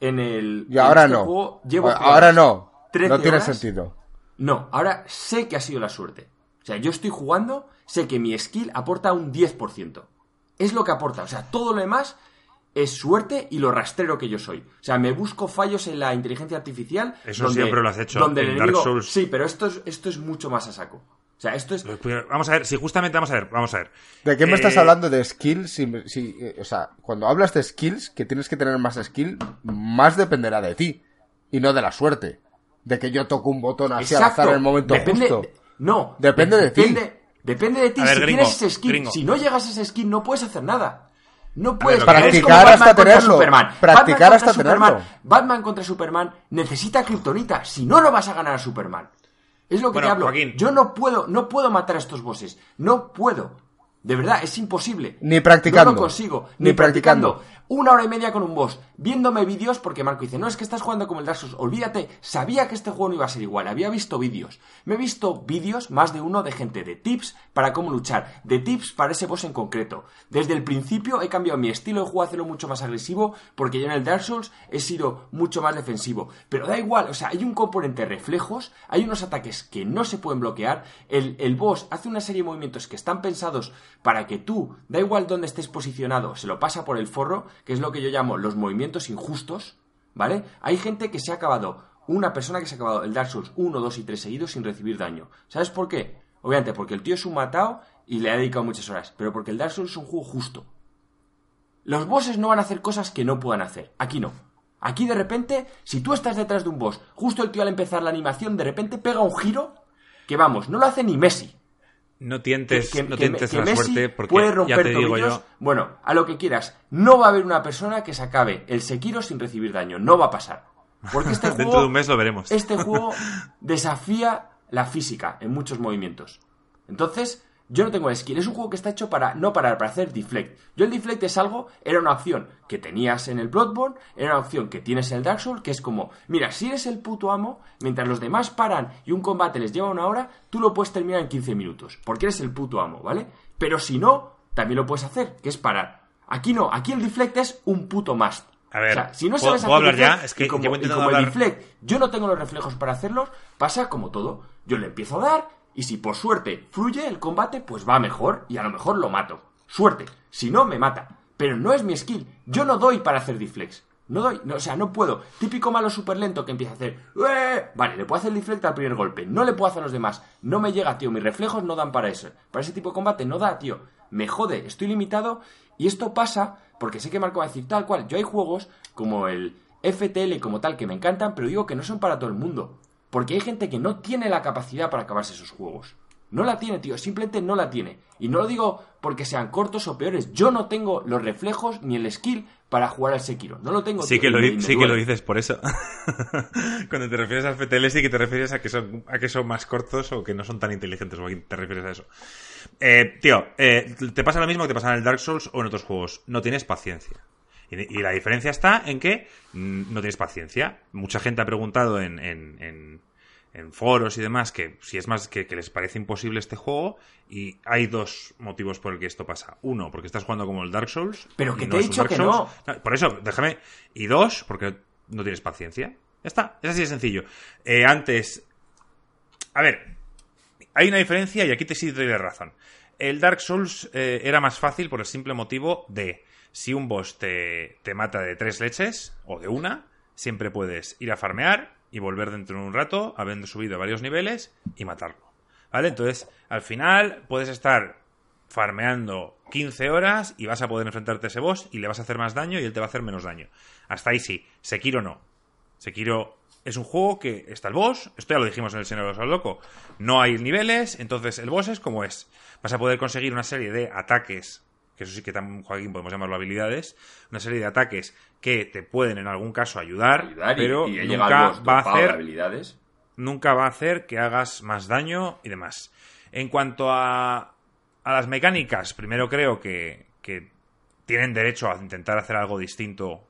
En el. Y ahora este no. llevo ahora no. No tiene sentido. No, ahora sé que ha sido la suerte. O sea, yo estoy jugando, sé que mi skill aporta un 10%. Es lo que aporta. O sea, todo lo demás es suerte y lo rastrero que yo soy. O sea, me busco fallos en la inteligencia artificial. Eso siempre lo has hecho donde en Dark Souls. Sí, pero esto es, esto es mucho más a saco. O sea, esto es. Vamos a ver, si justamente vamos a ver, vamos a ver. ¿De qué me estás eh, hablando de skills? Si, eh, o sea, cuando hablas de skills, que tienes que tener más skill, más dependerá de ti. Y no de la suerte. De que yo toco un botón así al azar en el momento justo. No. Depende de ti. Depende de ti. si tienes ese skill, si no llegas a ese skill, no puedes hacer nada. No puedes practicar hasta tenerlo. Superman. Practicar hasta tenerlo. Batman contra Superman necesita kriptonita, si no no vas a ganar a Superman. Es lo que te hablo. Yo no puedo, no puedo matar a estos bosses. No puedo. De verdad, es imposible. Ni practicando. No lo consigo. Ni, practicando una hora y media con un boss, viéndome vídeos, porque Marco dice, no, es que estás jugando como el Dark Souls, olvídate, sabía que este juego no iba a ser igual, había visto vídeos. Me he visto vídeos, más de uno, de gente, de tips para cómo luchar, de tips para ese boss en concreto. Desde el principio he cambiado mi estilo de juego a hacerlo mucho más agresivo, porque yo en el Dark Souls he sido mucho más defensivo. Pero da igual, o sea, hay un componente reflejos, hay unos ataques que no se pueden bloquear, el, el boss hace una serie de movimientos que están pensados para que tú, da igual dónde estés posicionado, se lo pasa por el forro, que es lo que yo llamo los movimientos injustos, ¿vale? Hay gente que se ha acabado, una persona que se ha acabado el Dark Souls 1, 2 y 3 seguidos sin recibir daño. ¿Sabes por qué? Obviamente porque el tío es un matado y le ha dedicado muchas horas, pero porque el Dark Souls es un juego justo. Los bosses no van a hacer cosas que no puedan hacer. Aquí no. Aquí de repente, si tú estás detrás de un boss, justo el tío al empezar la animación, de repente pega un giro que vamos, no lo hace ni Messi. No tientes, no tientes la suerte porque puede romper ya te digo yo. Bueno, a lo que quieras. No va a haber una persona que se acabe el Sekiro sin recibir daño. No va a pasar. Porque este [LAUGHS] juego, Dentro de un mes lo veremos. Este juego [LAUGHS] desafía la física en muchos movimientos. Entonces, yo no tengo skill. Es un juego que está hecho para no parar, para hacer deflect. Yo el deflect es algo, era una opción que tenías en el Bloodborne, era una opción que tienes en el Dark Souls, que es como, mira, si eres el puto amo, mientras los demás paran y un combate les lleva una hora, tú lo puedes terminar en 15 minutos, porque eres el puto amo, ¿vale? Pero si no, también lo puedes hacer, que es parar. Aquí no, aquí el deflect es un puto must. A ver, o sea, si no sabes ¿puedo, hablar ya? Es que y como, el deflect, yo no tengo los reflejos para hacerlos, pasa como todo. Yo le empiezo a dar y si por suerte fluye el combate, pues va mejor y a lo mejor lo mato. Suerte. Si no, me mata. Pero no es mi skill. Yo no doy para hacer deflex. No doy, o sea, no puedo. Típico malo súper lento que empieza a hacer. Vale, le puedo hacer deflect al primer golpe. No le puedo hacer a los demás. No me llega, tío. Mis reflejos no dan para eso. Para ese tipo de combate no da, tío. Me jode. Estoy limitado. Y esto pasa porque sé que Marco va a decir tal cual. Yo hay juegos como el FTL como tal que me encantan, pero digo que no son para todo el mundo. Porque hay gente que no tiene la capacidad para acabarse esos juegos. No la tiene, tío, simplemente no la tiene. Y no lo digo porque sean cortos o peores. Yo no tengo los reflejos ni el skill para jugar al Sekiro. No lo tengo. Sí, que, lo, sí que lo dices por eso. [LAUGHS] Cuando te refieres al FTL sí que te refieres a que son, a que son más cortos o que no son tan inteligentes. O a te refieres a eso. Eh, tío, eh, te pasa lo mismo que te pasa en el Dark Souls o en otros juegos. No tienes paciencia. Y, la diferencia está en que mm, no tienes paciencia. Mucha gente ha preguntado en, en, en, foros y demás que si es más que, les parece imposible este juego y hay dos motivos por el que esto pasa. Uno, porque estás jugando como el Dark Souls. Pero que te he dicho que no. Por eso, déjame. Y dos, porque no tienes paciencia. Ya está, es así de sencillo. Eh, antes, a ver, hay una diferencia y aquí te sí te doy razón. El Dark Souls eh, era más fácil por el simple motivo de si un boss te, te mata de tres leches o de una, siempre puedes ir a farmear y volver dentro de un rato, habiendo subido varios niveles, y matarlo. ¿Vale? Entonces, al final puedes estar farmeando 15 horas y vas a poder enfrentarte a ese boss y le vas a hacer más daño y él te va a hacer menos daño. Hasta ahí sí. Sekiro no. Sekiro es un juego que está el boss, esto ya lo dijimos en el Señor de los Loco, no hay niveles, entonces el boss es como es. Vas a poder conseguir una serie de ataques, que eso sí que también, Joaquín, podemos llamarlo habilidades, una serie de ataques que te pueden en algún caso ayudar, pero nunca va a hacer habilidades. nunca va a hacer que hagas más daño y demás. En cuanto a, a las mecánicas, primero creo que, que tienen derecho a intentar hacer algo distinto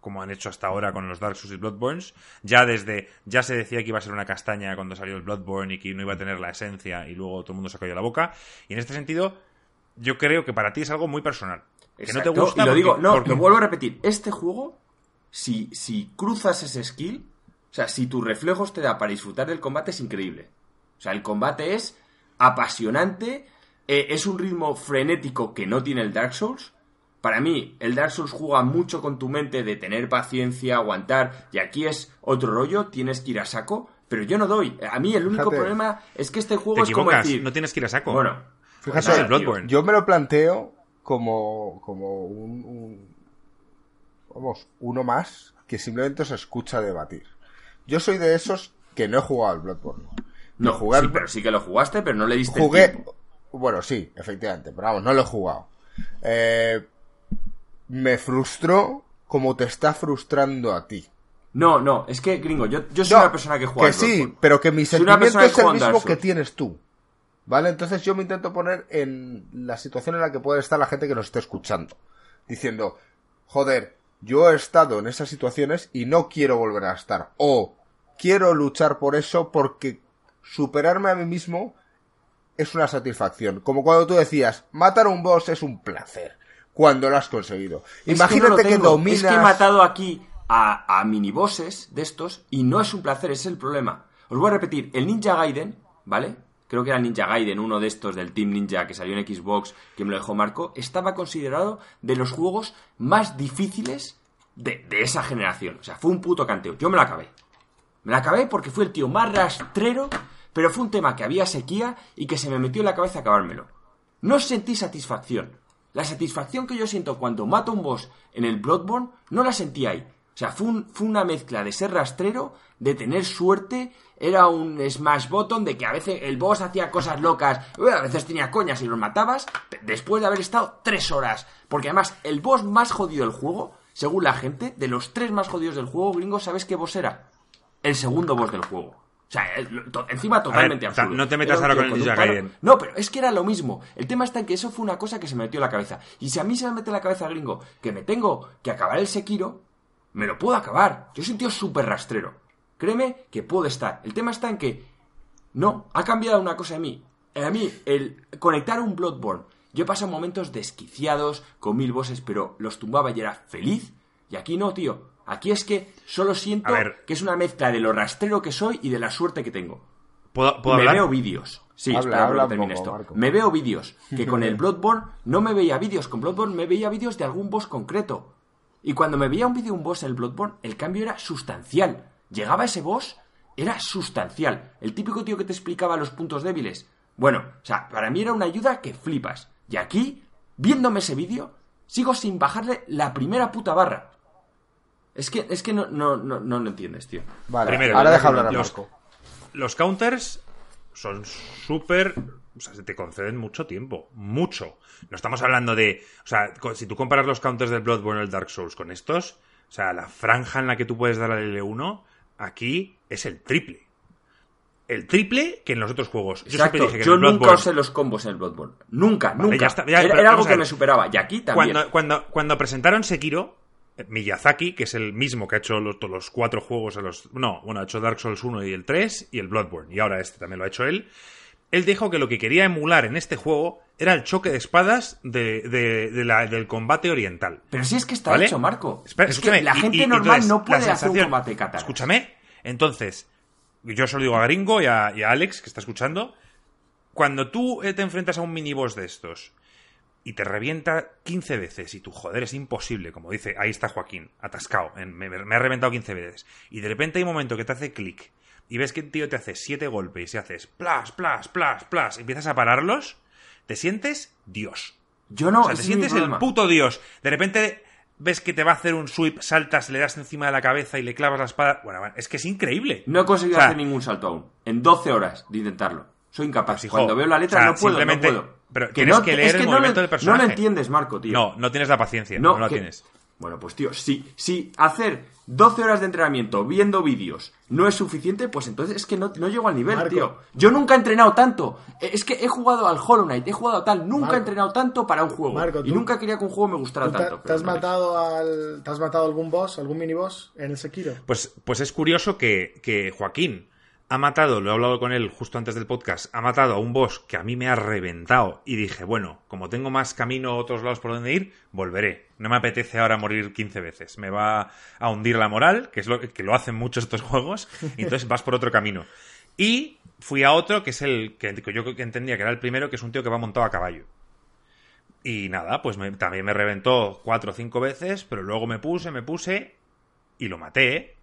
como han hecho hasta ahora con los Dark Souls y Bloodborns. Ya desde, ya se decía que iba a ser una castaña cuando salió el Bloodborne y que no iba a tener la esencia y luego todo el mundo se cayó la boca. Y en este sentido, yo creo que para ti es algo muy personal. Que no te gusta. Y lo digo, no, lo vuelvo a repetir. Este juego, si, si cruzas ese skill, o sea, si tus reflejos te da para disfrutar del combate, es increíble. O sea, el combate es apasionante, eh, es un ritmo frenético que no tiene el Dark Souls para mí, el Dark Souls juega mucho con tu mente de tener paciencia, aguantar, y aquí es otro rollo, tienes que ir a saco, pero yo no doy. A mí el único problema es que este juego es como decir... No tienes que ir a saco. Bueno, fíjate, yo me lo planteo como, como un, Vamos, uno más que simplemente se escucha debatir. Yo soy de esos que no he jugado al Bloodborne. No, jugar... sí, pero sí que lo jugaste, pero no le diste Jugué... Bueno, sí, efectivamente, pero vamos, no lo he jugado. Eh, me frustró como te está frustrando a ti. No, no, es que, gringo, yo, yo soy una persona que juega. Que sí, pero que mi sentimiento es el mismo que tienes tú. ¿Vale? Entonces yo me intento poner en la situación en la que puede estar la gente que nos esté escuchando. Diciendo, joder, yo he estado en esas situaciones y no quiero volver a estar. O quiero luchar por eso porque superarme a mí mismo es una satisfacción. Como cuando tú decías, matar a un boss es un placer cuando lo has conseguido. Imagínate que, dominas. Es que he matado aquí a, a minibosses de estos y no es un placer, es el problema. Os voy a repetir, el Ninja Gaiden, ¿vale? Creo que era Ninja Gaiden, uno de estos del Team Ninja que salió en Xbox, que me lo dejó Marco, estaba considerado de los juegos más difíciles de, de esa generación. O sea, fue un puto canteo. Yo me lo acabé. Me lo acabé porque fue el tío más rastrero, pero fue un tema que había sequía y que se me metió en la cabeza acabármelo. No sentí satisfacción. La satisfacción que yo siento cuando mato un boss en el Bloodborne no la sentí ahí. O sea, fue, una mezcla de ser rastrero, de tener suerte, era un smash button de que a veces el boss hacía cosas locas, a veces tenía coñas y los matabas, después de haber estado tres horas. Porque además, el boss más jodido del juego, según la gente, de los tres más jodidos del juego, gringo, ¿sabes qué boss era? El segundo boss del juego. O sea, encima totalmente absurdo. No te metas ahora con el Ninja Gaiden. No, pero es que era lo mismo. El tema está en que eso fue una cosa que se me metió en la cabeza. Y si a mí se me mete en la cabeza, gringo, que me tengo que acabar el Sekiro, me lo puedo acabar. Yo soy un tío súper rastrero. Créeme que puedo estar. El tema está en que no, ha cambiado una cosa en mí. A mí, el conectar un Bloodborne. Yo he pasado momentos desquiciados con mil bosses, pero los tumbaba y era feliz. Y aquí no, tío. Aquí es que solo siento que es una mezcla de lo rastrero que soy y de la suerte que tengo. ¿Puedo, me veo vídeos. Sí, espera, que esto. Me veo vídeos. Que con el [LAUGHS] Bloodborne no me veía vídeos. Con Bloodborne me veía vídeos de algún boss concreto. Y cuando me veía un vídeo de un boss en el Bloodborne, el cambio era sustancial. Llegaba ese boss, era sustancial. El típico tío que te explicaba los puntos débiles. Bueno, o sea, para mí era una ayuda que flipas. Y aquí, viéndome ese vídeo, sigo sin bajarle la primera puta barra. Es que, es que no, no, no, no lo entiendes, tío. Vale, Primero, ahora deja hablar a los, los counters son súper o sea, se te conceden mucho tiempo. Mucho. No estamos hablando de. O sea, si tú comparas los counters del Bloodborne o el Dark Souls con estos, o sea, la franja en la que tú puedes dar al L1, aquí es el triple. El triple que en los otros juegos. Yo, siempre dije que yo nunca usé los combos en el Bloodborne. Nunca, nunca. era, algo que me superaba. Y aquí también. Cuando, cuando, cuando presentaron Sekiro, Miyazaki, que es el mismo que ha hecho los, los cuatro juegos, los, no, bueno, ha hecho Dark Souls 1 y el 3 y el Bloodborne, y ahora este también lo ha hecho él. Él dijo que lo que quería emular en este juego era el choque de espadas de, del combate oriental. Pero si es que está hecho, Marco. es que la gente normal no puede hacer un combate katana. Escúchame. Entonces, yo solo digo a Gringo y a, y a Alex, que está escuchando, cuando tú eh, te enfrentas a un miniboss de estos y te revienta 15 veces y tú, joder, es imposible, como dice, ahí está Joaquín, atascado, me, ha reventado 15 veces. Y de repente hay un momento que te hace clic y ves que el tío te hace 7 golpes y haces plas, plas, plas, plas, y empiezas a pararlos, te sientes Dios. Yo no. O sea, te sientes el puto Dios. De repente ves que te va a hacer un sweep, saltas, le das encima de la cabeza y le clavas la espada. Bueno, es que es increíble. No he conseguido hacer ningún salto aún. En 12 horas de intentarlo. Soy incapaz. Pues, Cuando veo la letra no puedo, no puedo. Pero tienes que leer el movimiento del personaje. No lo entiendes, Marco, tío. No, no tienes la paciencia. No, la tienes. Bueno, pues tío, si, si hacer 12 horas de entrenamiento viendo vídeos no es suficiente, pues entonces es que no, no llego al nivel, tío. Yo nunca he entrenado tanto. Eh, es que he jugado al Hollow Knight, he jugado a tal, nunca he entrenado tanto para un juego. y nunca quería que un juego me gustara tanto. Te, has matado al, ¿Te has matado algún boss, algún miniboss en el Sekiro? Pues, pues es curioso que, que Joaquín ha matado, lo he hablado con él justo antes del podcast, ha matado a un boss que a mí me ha reventado y dije, bueno, como tengo más camino otros lados por donde ir, volveré. No me apetece ahora morir 15 veces. Me va a hundir la moral, que es lo que lo hacen muchos estos juegos, y entonces vas por otro camino. Y fui a otro, que es el que yo entendía que era el primero, que es un tío que va montado a caballo. Y nada, pues también me reventó cuatro o cinco veces, pero luego me puse, me puse y lo maté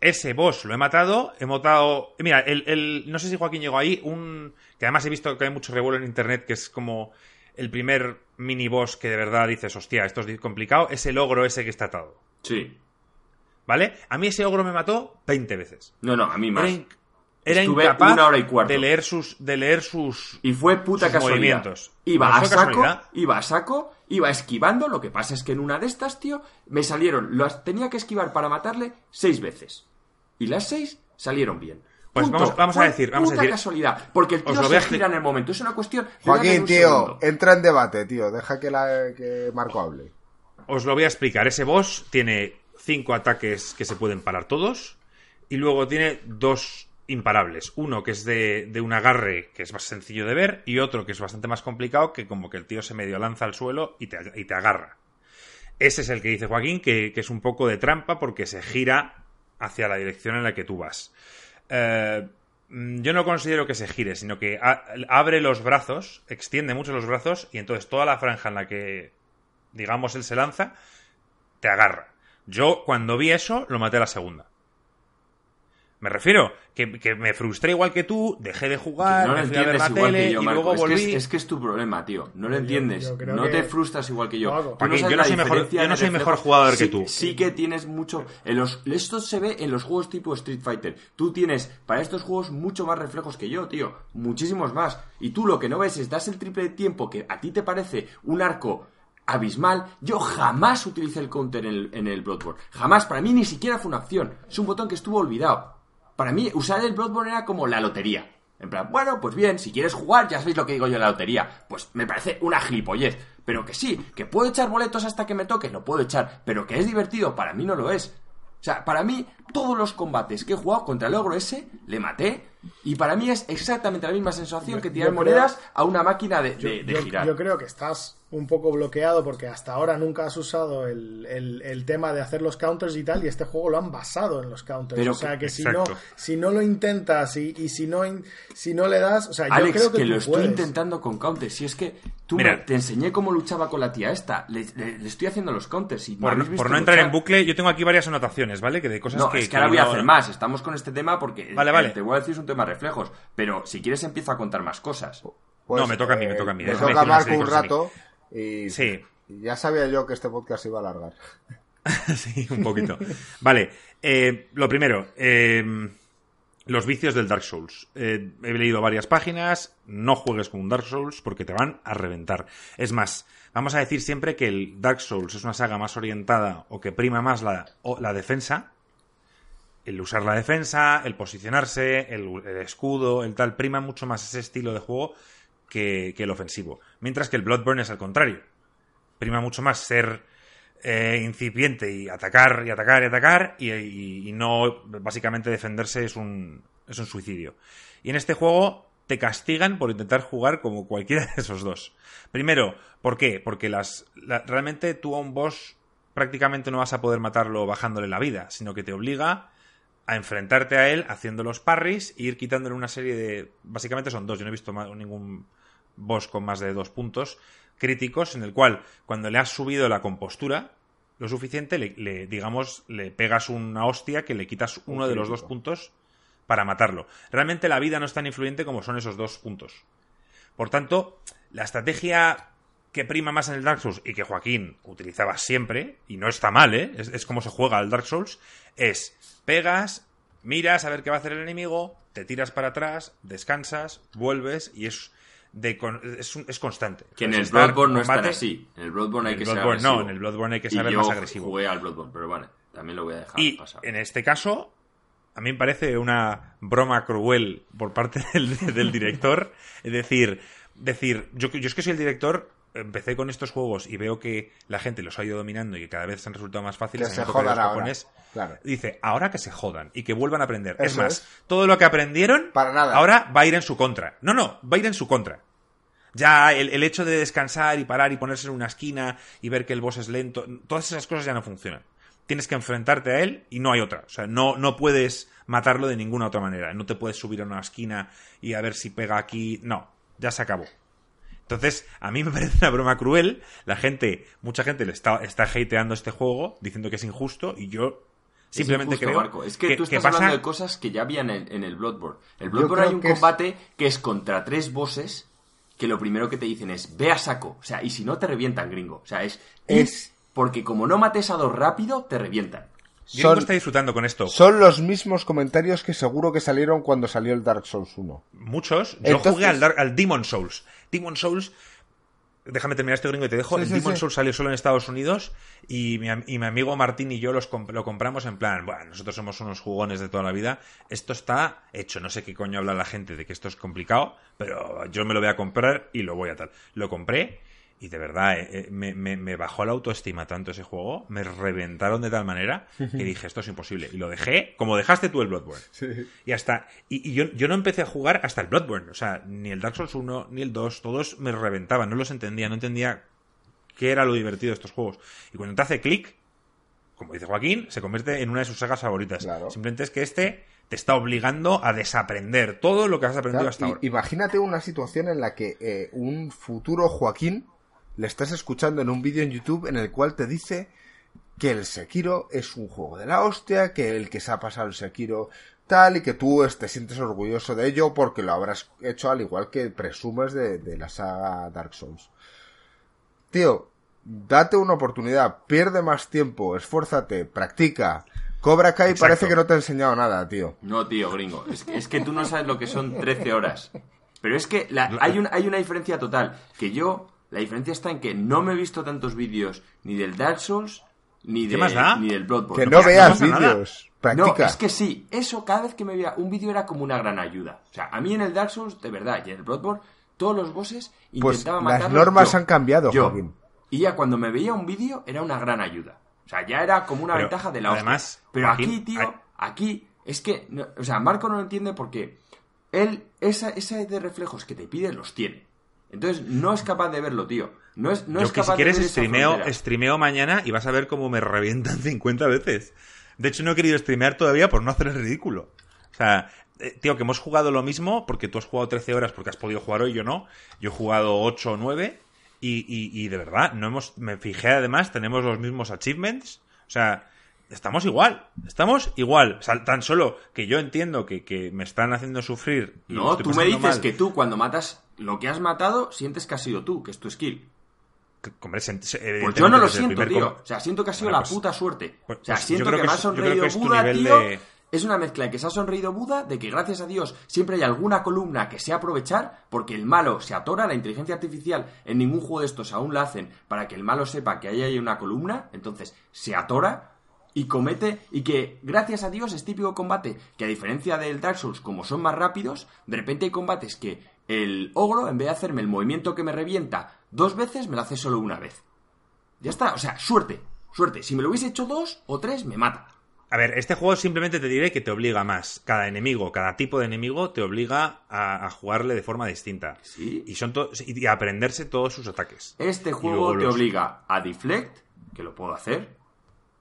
ese boss lo he matado, he matado... Mira, el, no sé si Joaquín llegó ahí, un... que además he visto que hay mucho revuelo en internet, que es como el primer mini boss que de verdad dices, hostia, esto es complicado, es el ogro ese que está atado. Sí. ¿Vale? A mí ese ogro me mató 20 veces. No, no, a mí más. Era, incapaz una hora y cuarto. de leer sus de leer sus y fue puta casualidad. Movimientos. Iba a saco, iba a saco, iba esquivando, lo que pasa es que en una de estas, tío, me salieron, las tenía que esquivar para matarle seis veces y las seis salieron bien. Pues vamos, a decir, vamos a decir. casualidad, porque el tío se gira en el momento. Es una cuestión. Joaquín, tío, entra en debate, tío. Deja que, la, que Marco hable. Os lo voy a explicar. Ese boss tiene cinco ataques que se pueden parar todos. Y luego tiene dos imparables. Uno que es de, de, un agarre que es más sencillo de ver. Y otro que es bastante más complicado, que como que el tío se medio lanza al suelo y te, y te agarra. Ese es el que dice Joaquín, que, que es un poco de trampa porque se gira hacia la dirección en la que tú vas. Eh, yo no considero que se gire, sino que abre los brazos, extiende mucho los brazos y entonces toda la franja en la que, digamos, él se lanza, te agarra. Yo cuando vi eso, lo maté a la segunda. Me refiero que, que, me frustré igual que tú, dejé de jugar, no me fui a ver la tele y luego volví. Es que es, que es, tu problema, tío. No lo entiendes. no te frustras igual que yo. no yo no soy, mejor, yo no soy mejor jugador que tú. Sí que tienes mucho. En los, esto se ve en los juegos tipo Street Fighter. Tú tienes para estos juegos mucho más reflejos que yo, tío. Muchísimos más. Y tú lo que no ves es das el triple de tiempo que a ti te parece un arco abismal. Yo jamás utilicé el counter en el, en el Bloodborne. Jamás. Para mí ni siquiera fue una opción. Es un botón que estuvo olvidado. Para mí, usar el Bloodborne era como la lotería. En plan, bueno, pues bien, si quieres jugar, ya sabéis lo que digo yo en la lotería. Pues me parece una gilipollez. Pero que sí, que puedo echar boletos hasta que me toque, lo puedo echar. Pero que es divertido, para mí no lo es. O sea, para mí, todos los combates que he jugado contra el ogro ese, le maté. Y para mí es exactamente la misma sensación que tirar monedas a una máquina de, girar. Yo creo que estás un poco bloqueado porque hasta ahora nunca has usado el, el, tema de hacer los counters y tal, y este juego lo han basado en los counters. o sea que, si no, si no lo intentas y, y, si no si no le das, o sea, yo creo que, lo estoy intentando con counters. Si es que tú te enseñé cómo luchaba con la tía esta, le, estoy haciendo los counters y por, no entrar en bucle, yo tengo aquí varias anotaciones, ¿vale? Que de cosas no, que. Es que, ahora voy a hacer más. Estamos con este tema porque vale, vale. te voy a decir un tema reflejos, pero si quieres empiezo a contar más cosas. Pues, no, me toca a mí, me toca a mí. Me toca a Marco un rato. Y sí. ya sabía yo que este podcast iba a alargar. [LAUGHS] sí, un poquito. vale, eh, lo primero, eh, los vicios del Dark Souls. Eh, he leído varias páginas, no juegues con un Dark Souls porque te van a reventar. Es más, vamos a decir siempre que el Dark Souls es una saga más orientada o que prima más la, la defensa. El usar la defensa, el posicionarse, el, escudo, el tal, prima mucho más ese estilo de juego que, el ofensivo. Mientras que el Bloodborne es al contrario. Prima mucho más ser eh, incipiente y atacar y atacar y atacar y, no básicamente defenderse es un, es un suicidio. Y en este juego te castigan por intentar jugar como cualquiera de esos dos. Primero, ¿por qué? Porque las, realmente tú a un boss prácticamente no vas a poder matarlo bajándole la vida, sino que te obliga a enfrentarte a él haciendo los parries e ir quitándole una serie de... Básicamente son dos, yo no he visto ningún boss con más de dos puntos críticos en el cual cuando le has subido la compostura lo suficiente, le, digamos, le pegas una hostia que le quitas uno de los dos puntos para matarlo. Realmente la vida no es tan influyente como son esos dos puntos. Por tanto, la estrategia que prima más en el Dark Souls y que Joaquín utilizaba siempre, y no está mal, ¿eh? es, como se juega al Dark Souls, es pegas, miras a ver qué va a hacer el enemigo, te tiras para atrás, descansas, vuelves y es de es, constante. Que en el Bloodborne no es tan así. En el Bloodborne hay que ser agresivo. No, en el Bloodborne hay que ser más agresivo. jugué al Bloodborne, pero bueno, también lo voy a dejar y En este caso, a mí me parece una broma cruel por parte [LAUGHS] del, director. es decir, decir yo, yo es que soy el director, empecé con estos juegos y veo que la gente los ha ido dominando y que cada vez se han resultado más fáciles. Que se jodan ahora. Dice, ahora que se jodan y que vuelvan a aprender. es más, todo lo que aprendieron Para nada. ahora va a ir en su contra. No, no, va a ir en su contra. Ya el, el, hecho de descansar y parar y ponerse en una esquina y ver que el boss es lento, todas esas cosas ya no funcionan tienes que enfrentarte a él y no hay otra. O sea, no, no puedes matarlo de ninguna otra manera. No te puedes subir a una esquina y a ver si pega aquí. No, ya se acabó. Entonces, a mí me [LAUGHS] parece una broma cruel. La gente, mucha gente le está, está hateando este juego, diciendo que es injusto, y yo simplemente creo. Es que, tú estás hablando de cosas que ya había en el, en el Bloodborne. El Bloodborne hay un combate que es contra tres bosses que lo primero que te dicen es ve a saco. O sea, y si no te revientan, gringo. O sea, es. Es porque como no mates a dos rápido, te revientan. Son, está disfrutando con esto. Son los mismos comentarios que seguro que salieron cuando salió el Dark Souls 1. Muchos. Yo jugué al, al Demon Souls. Demon Souls déjame terminar este gringo y te dejo. el Demon Souls salió solo en Estados Unidos y mi, amigo Martín y yo los lo compramos en plan, bueno, nosotros somos unos jugones de toda la vida. Esto está hecho. No sé qué coño habla la gente de que esto es complicado, pero yo me lo voy a comprar y lo voy a tal. Lo compré y de verdad, eh, eh, me, me, bajó la autoestima tanto ese juego, me reventaron de tal manera que dije, esto es imposible. Y lo dejé, como dejaste tú el Bloodborne. Y hasta, y, yo, yo, no empecé a jugar hasta el Bloodborne. O sea, ni el Dark Souls 1, ni el 2, todos me reventaban, no los entendía, no entendía qué era lo divertido de estos juegos. Y cuando te hace clic, como dice Joaquín, se convierte en una de sus sagas favoritas. Simplemente es que este te está obligando a desaprender todo lo que has aprendido hasta ahora. Imagínate una situación en la que eh, un futuro Joaquín le estás escuchando en un vídeo en YouTube en el cual te dice que el Sekiro es un juego de la hostia, que el que se ha pasado el Sekiro tal y que tú te sientes orgulloso de ello porque lo habrás hecho al igual que presumes de, la saga Dark Souls. Tío, date una oportunidad, pierde más tiempo, esfuérzate, practica. Cobra Kai parece que no te ha enseñado nada, tío. No, tío, gringo. Es que, es que tú no sabes lo que son 13 horas. Pero es que hay, hay una diferencia total. Que yo la diferencia está en que no me he visto tantos vídeos ni del Dark Souls ni, de, ni del Bloodborne. Que no, veas vídeos. Practica. No, es que sí, eso cada vez que me veía un vídeo era como una gran ayuda. O sea, a mí en el Dark Souls, de verdad, y en el Bloodborne, todos los bosses intentaba pues Las normas han cambiado, Joaquín. Y ya cuando me veía un vídeo era una gran ayuda. O sea, ya era como una ventaja de la además, Pero aquí, tío, aquí es que, o sea, Marco no lo entiende porque él, esa, esa de reflejos que te pide, los tiene. Entonces no es capaz de verlo, tío. No es, no Yo que si quieres streameo, mañana y vas a ver cómo me revientan [LAUGHS] 50 veces. De hecho, no he querido streamear todavía por no hacer el ridículo. O sea, eh, tío, que hemos jugado lo mismo porque tú has jugado 13 horas porque has podido jugar hoy, yo no. Yo he jugado 8 o 9 y, y, de verdad, no hemos, me fijé además, tenemos los mismos achievements. O sea, estamos igual, estamos igual. O sea, tan solo que yo entiendo que, que me están haciendo sufrir. no, tú me dices que tú cuando matas lo que has matado, sientes que has sido tú, que es tu skill. pues yo no lo siento, tío. O sea, siento que ha sido la pues, puta suerte. Pues, o sea, pues siento que, me ha sonreído Buda, tío. Es una mezcla de que se ha sonreído Buda, de que gracias a Dios siempre hay alguna columna que sé aprovechar, porque el malo se atora, la inteligencia artificial en ningún juego de estos aún la hacen para que el malo sepa que ahí hay una columna, entonces se atora, y comete y que gracias a Dios es típico combate que a diferencia del Dark Souls como son más rápidos de repente hay combates que el ogro en vez de hacerme el movimiento que me revienta dos veces me lo hace solo una vez ya está o sea suerte suerte si me lo hubiese hecho dos o tres me mata A ver, este juego simplemente te diré que te obliga más. Cada enemigo, cada tipo de enemigo te obliga a, jugarle de forma distinta. Sí. Y, son y a aprenderse todos sus ataques. Este juego te obliga a deflect, que lo puedo hacer.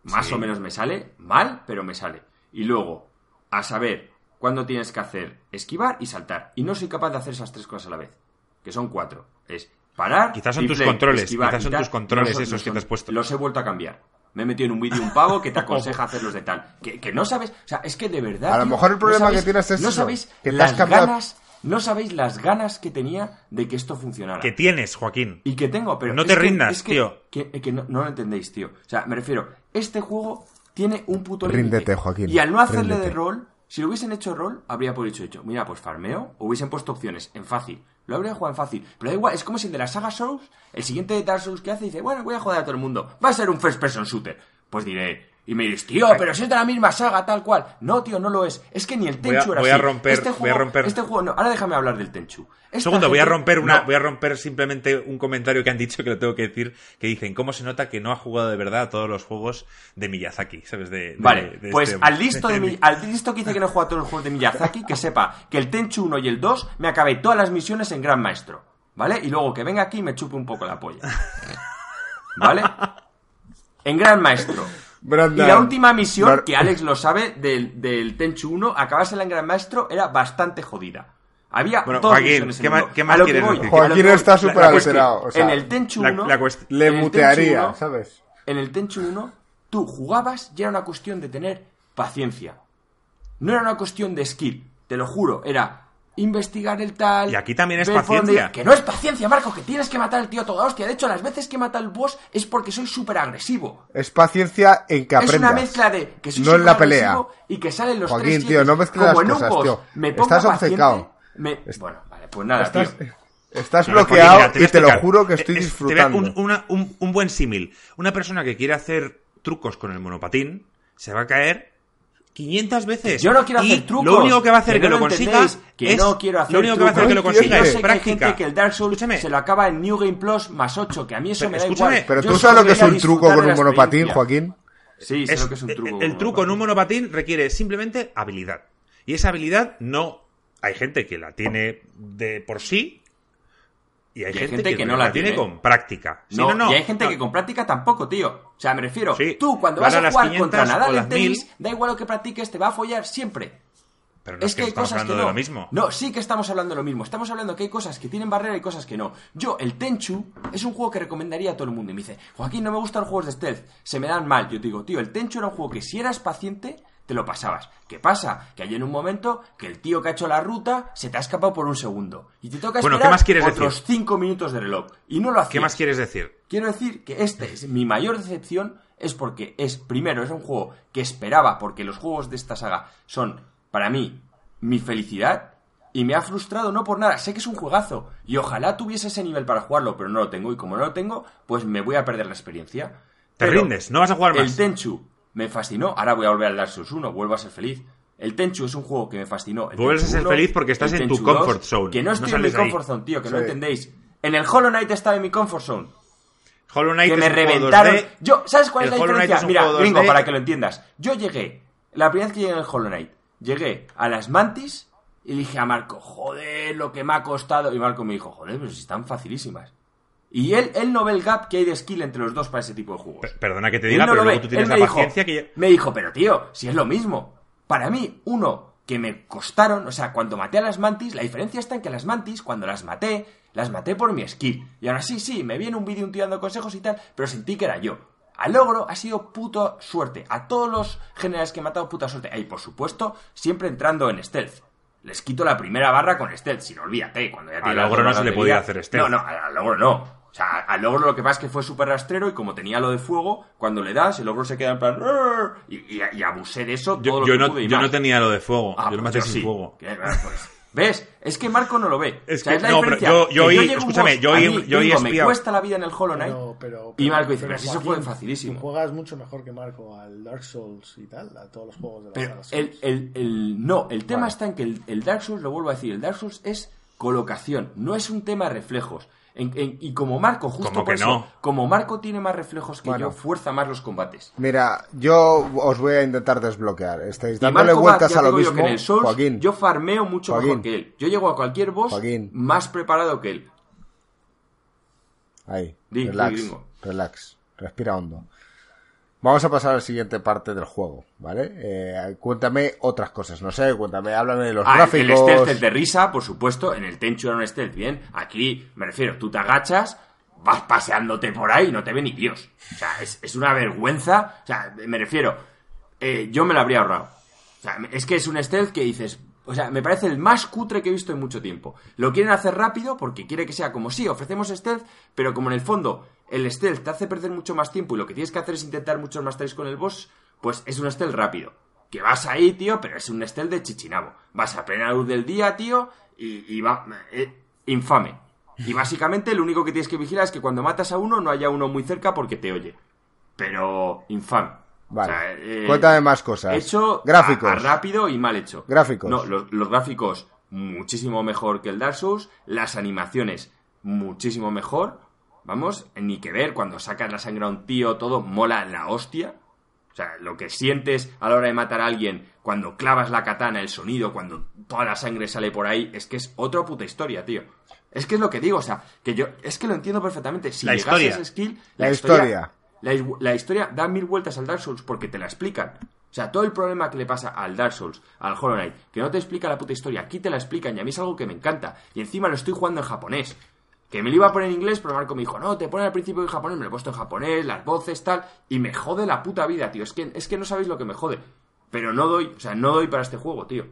Más o menos me sale. Mal, pero me sale. Y luego, a saber cuándo tienes que hacer esquivar y saltar. Y no soy capaz de hacer esas tres cosas a la vez. Que son cuatro. Es parar. Quizás son tus controles. quizás son tus controles esos que te has puesto. Los he vuelto a cambiar. Me he metido en un vídeo un pavo que te aconseja hacerlos de tal. Que, no sabes. O sea, es que de verdad. A lo mejor el problema que tienes es. No sabéis que las ganas. No sabéis las ganas que tenía de que esto funcionara. Que tienes, Joaquín. Y que tengo, pero. No te rindas, tío. Que, no, lo entendéis, tío. O sea, me refiero. Este juego tiene un puto Ríndete, Joaquín. Y al no hacerle de rol, si lo hubiesen hecho rol, habría por hecho hecho. Mira, pues farmeo, hubiesen puesto opciones en fácil. Lo habría jugado en fácil. Pero da igual, es como si el de la saga Souls, el siguiente de Dark Souls que hace, dice, bueno, voy a joder a todo el mundo. Va a ser un first person shooter. Pues diré, y me dices, tío, pero si es de la misma saga, tal cual. No, tío, no lo es. Es que ni el Tenchu era voy a romper, este voy a romper. Este juego, no, ahora déjame hablar del Tenchu. segundo, voy a romper una, voy a romper simplemente un comentario que han dicho que lo tengo que decir, que dicen, ¿cómo se nota que no ha jugado de verdad a todos los juegos de Miyazaki? ¿Sabes? De, vale, pues este al listo de al listo que dice que no juega a todos los juegos de Miyazaki, que sepa que el Tenchu 1 y el 2 me acabé todas las misiones en Gran Maestro. ¿Vale? Y luego que venga aquí y me chupe un poco la polla. ¿Vale? En Gran Maestro. Y la última misión, que Alex lo sabe, del, del Tenchu 1, acabarse en Gran Maestro, era bastante jodida. Había bueno, dos Joaquín, ¿qué, más, ¿qué más quieres decir? Joaquín está súper alterado. O sea, en el Tenchu 1... le mutearía, ¿sabes? En el Tenchu 1, tú jugabas y era una cuestión de tener paciencia. No era una cuestión de skill, te lo juro. Era investigar el tal. Y aquí también es paciencia. Que no es paciencia, Marco, que tienes que matar al tío toda hostia. De hecho, las veces que mata al boss es porque soy súper agresivo. Es paciencia en que aprendas. Es una mezcla de que soy no en la pelea. y que salen los Joaquín, tres tío, no mezcles las cosas, tío. Me pongo Estás obcecado. Me... Bueno, vale, pues nada, estás, tío. Estás bloqueado y te lo juro que estoy disfrutando. un, un buen símil. Una persona que quiere hacer trucos con el monopatín se va a caer 500 veces. Yo no quiero hacer trucos. Lo único que va a hacer que, lo, consiga que no quiero hacer lo único que va a hacer que lo consiga es práctica. Hay gente que el Dark Souls se lo acaba en New Game Plus más 8, que a mí eso me da igual. Pero tú sabes lo que es un truco con un monopatín, Joaquín. Sí, sé lo que es un truco. El, truco en un monopatín requiere simplemente habilidad. Y esa habilidad no hay gente que la tiene de por sí y hay, gente, que, no la tiene, con práctica. no, no, Y hay gente que con práctica tampoco, tío. O sea, me refiero, tú cuando vas a jugar contra Nadal en tenis, da igual lo que practiques, te va a follar siempre. Pero no es, que, hay cosas que no. lo mismo. No, sí que estamos hablando de lo mismo. Estamos hablando que hay cosas que tienen barrera y cosas que no. Yo, el Tenchu, es un juego que recomendaría a todo el mundo. Y me dice, Joaquín, no me gustan los juegos de stealth. Se me dan mal. Yo te digo, tío, el Tenchu era un juego que si eras paciente, te lo pasabas. ¿Qué pasa? Que hay en un momento que el tío que ha hecho la ruta se te ha escapado por un segundo. Y te toca esperar ¿qué más quieres otros cinco minutos de reloj. Y no lo hacías. ¿Qué más quieres decir? Quiero decir que este es mi mayor decepción es porque es, primero, es un juego que esperaba, porque los juegos de esta saga son, para mí, mi felicidad, y me ha frustrado no por nada. Sé que es un juegazo, y ojalá tuviese ese nivel para jugarlo, pero no lo tengo, y como no lo tengo, pues me voy a perder la experiencia. Te rindes, no vas a jugar más. El Tenchu me fascinó. Ahora voy a volver al Dark Souls 1, vuelvo a ser feliz. El Tenchu es un juego que me fascinó. Vuelves a ser feliz porque estás en tu comfort zone. Que no estoy en mi comfort zone, tío, que no entendéis. En el Hollow Knight estaba en mi comfort zone. Hollow Knight que me reventaron. Yo, ¿sabes cuál es la diferencia? Mira, gringo, para que lo entiendas. Yo llegué, la primera vez que llegué en el Hollow Knight, llegué a las mantis y dije a Marco, joder, lo que me ha costado. Y Marco me dijo, joder, pero si están facilísimas. Y él, él no ve el gap que hay de skill entre los dos para ese tipo de juegos. perdona que te diga, pero luego tú tienes la paciencia que... Me dijo, pero tío, si es lo mismo. Para mí, uno, que me costaron, o sea, cuando maté a las mantis, la diferencia está en que las mantis, cuando las maté, las maté por mi skill. Y ahora sí, sí, me viene un vídeo un tío dando consejos y tal, pero sentí que era yo. Al logro ha sido puto suerte. A todos los generales que he matado, puta suerte. Y por supuesto, siempre entrando en stealth. Les quito la primera barra con stealth, si no olvídate. Cuando ya al logro no se le podía hacer stealth. No, no, al logro no. O sea, al logro lo que pasa es que fue súper rastrero y como tenía lo de fuego, cuando le das, el logro se queda en plan... Y, y, abusé de eso todo yo, lo yo que no, pude Yo no tenía lo de fuego, ah, yo lo maté sin fuego. Pues, ¿Ves? Es que Marco no lo ve. Es que, no, pero yo, yo oí, escúchame, yo oí, yo oí Me cuesta la vida en el Hollow Knight. Pero, y Marco dice, pero, si eso fue facilísimo. juegas mucho mejor que Marco al Dark Souls y tal, a todos los juegos de la pero el, el, el, No, el tema está en que el, el Dark Souls, lo vuelvo a decir, el Dark Souls es colocación, no es un tema de reflejos. Y como Marco, justo por eso, como Marco tiene más reflejos que yo, fuerza más los combates. Mira, yo os voy a intentar desbloquear. Estáis dándole vueltas a lo mismo. Yo, en el Souls, yo farmeo mucho mejor que él. Yo llego a cualquier boss más preparado que él. Ahí, relax, relax, respira hondo. Vamos a pasar a la siguiente parte del juego, ¿vale? Eh, cuéntame otras cosas, no sé, cuéntame, háblame de los ah, gráficos. El stealth es de risa, por supuesto, en el Tenchu era un stealth bien. Aquí, me refiero, tú te agachas, vas paseándote por ahí y no te ve ni Dios. O sea, es, una vergüenza. O sea, me refiero, eh, yo me lo habría ahorrado. O sea, es que es un stealth que dices, o sea, me parece el más cutre que he visto en mucho tiempo. Lo quieren hacer rápido porque quiere que sea como sí, ofrecemos stealth, pero como en el fondo el stealth te hace perder mucho más tiempo y lo que tienes que hacer es intentar muchos más con el boss, pues es un stealth rápido. Que vas ahí, tío, pero es un stealth de chichinabo. Vas a plena luz del día, tío, y, va... Eh, infame. Y básicamente lo único que tienes que vigilar es que cuando matas a uno no haya uno muy cerca porque te oye. Pero infame. Vale. Eh, Cuéntame más cosas. Hecho gráficos. rápido y mal hecho. Gráficos. No, los, los, gráficos muchísimo mejor que el Dark Souls. Las animaciones muchísimo mejor. Vamos, ni que ver, cuando sacas la sangre a un tío, todo mola la hostia. O sea, lo que sientes a la hora de matar a alguien, cuando clavas la katana, el sonido, cuando toda la sangre sale por ahí, es que es otra puta historia, tío. Es que es lo que digo, o sea, que yo, es que lo entiendo perfectamente. Si la historia. ese skill, la, historia. La, historia da mil vueltas al Dark Souls porque te la explican. O sea, todo el problema que le pasa al Dark Souls, al Hollow Knight, que no te explica la puta historia, aquí te la explican y a mí es algo que me encanta. Y encima lo estoy jugando en japonés. Que me lo iba a poner en inglés, pero Marco me dijo, no, te pone al principio en japonés, me lo he puesto en japonés, las voces, tal, y me jode la puta vida, tío. Es que, es que no sabéis lo que me jode. Pero no doy, o sea, no doy para este juego, tío.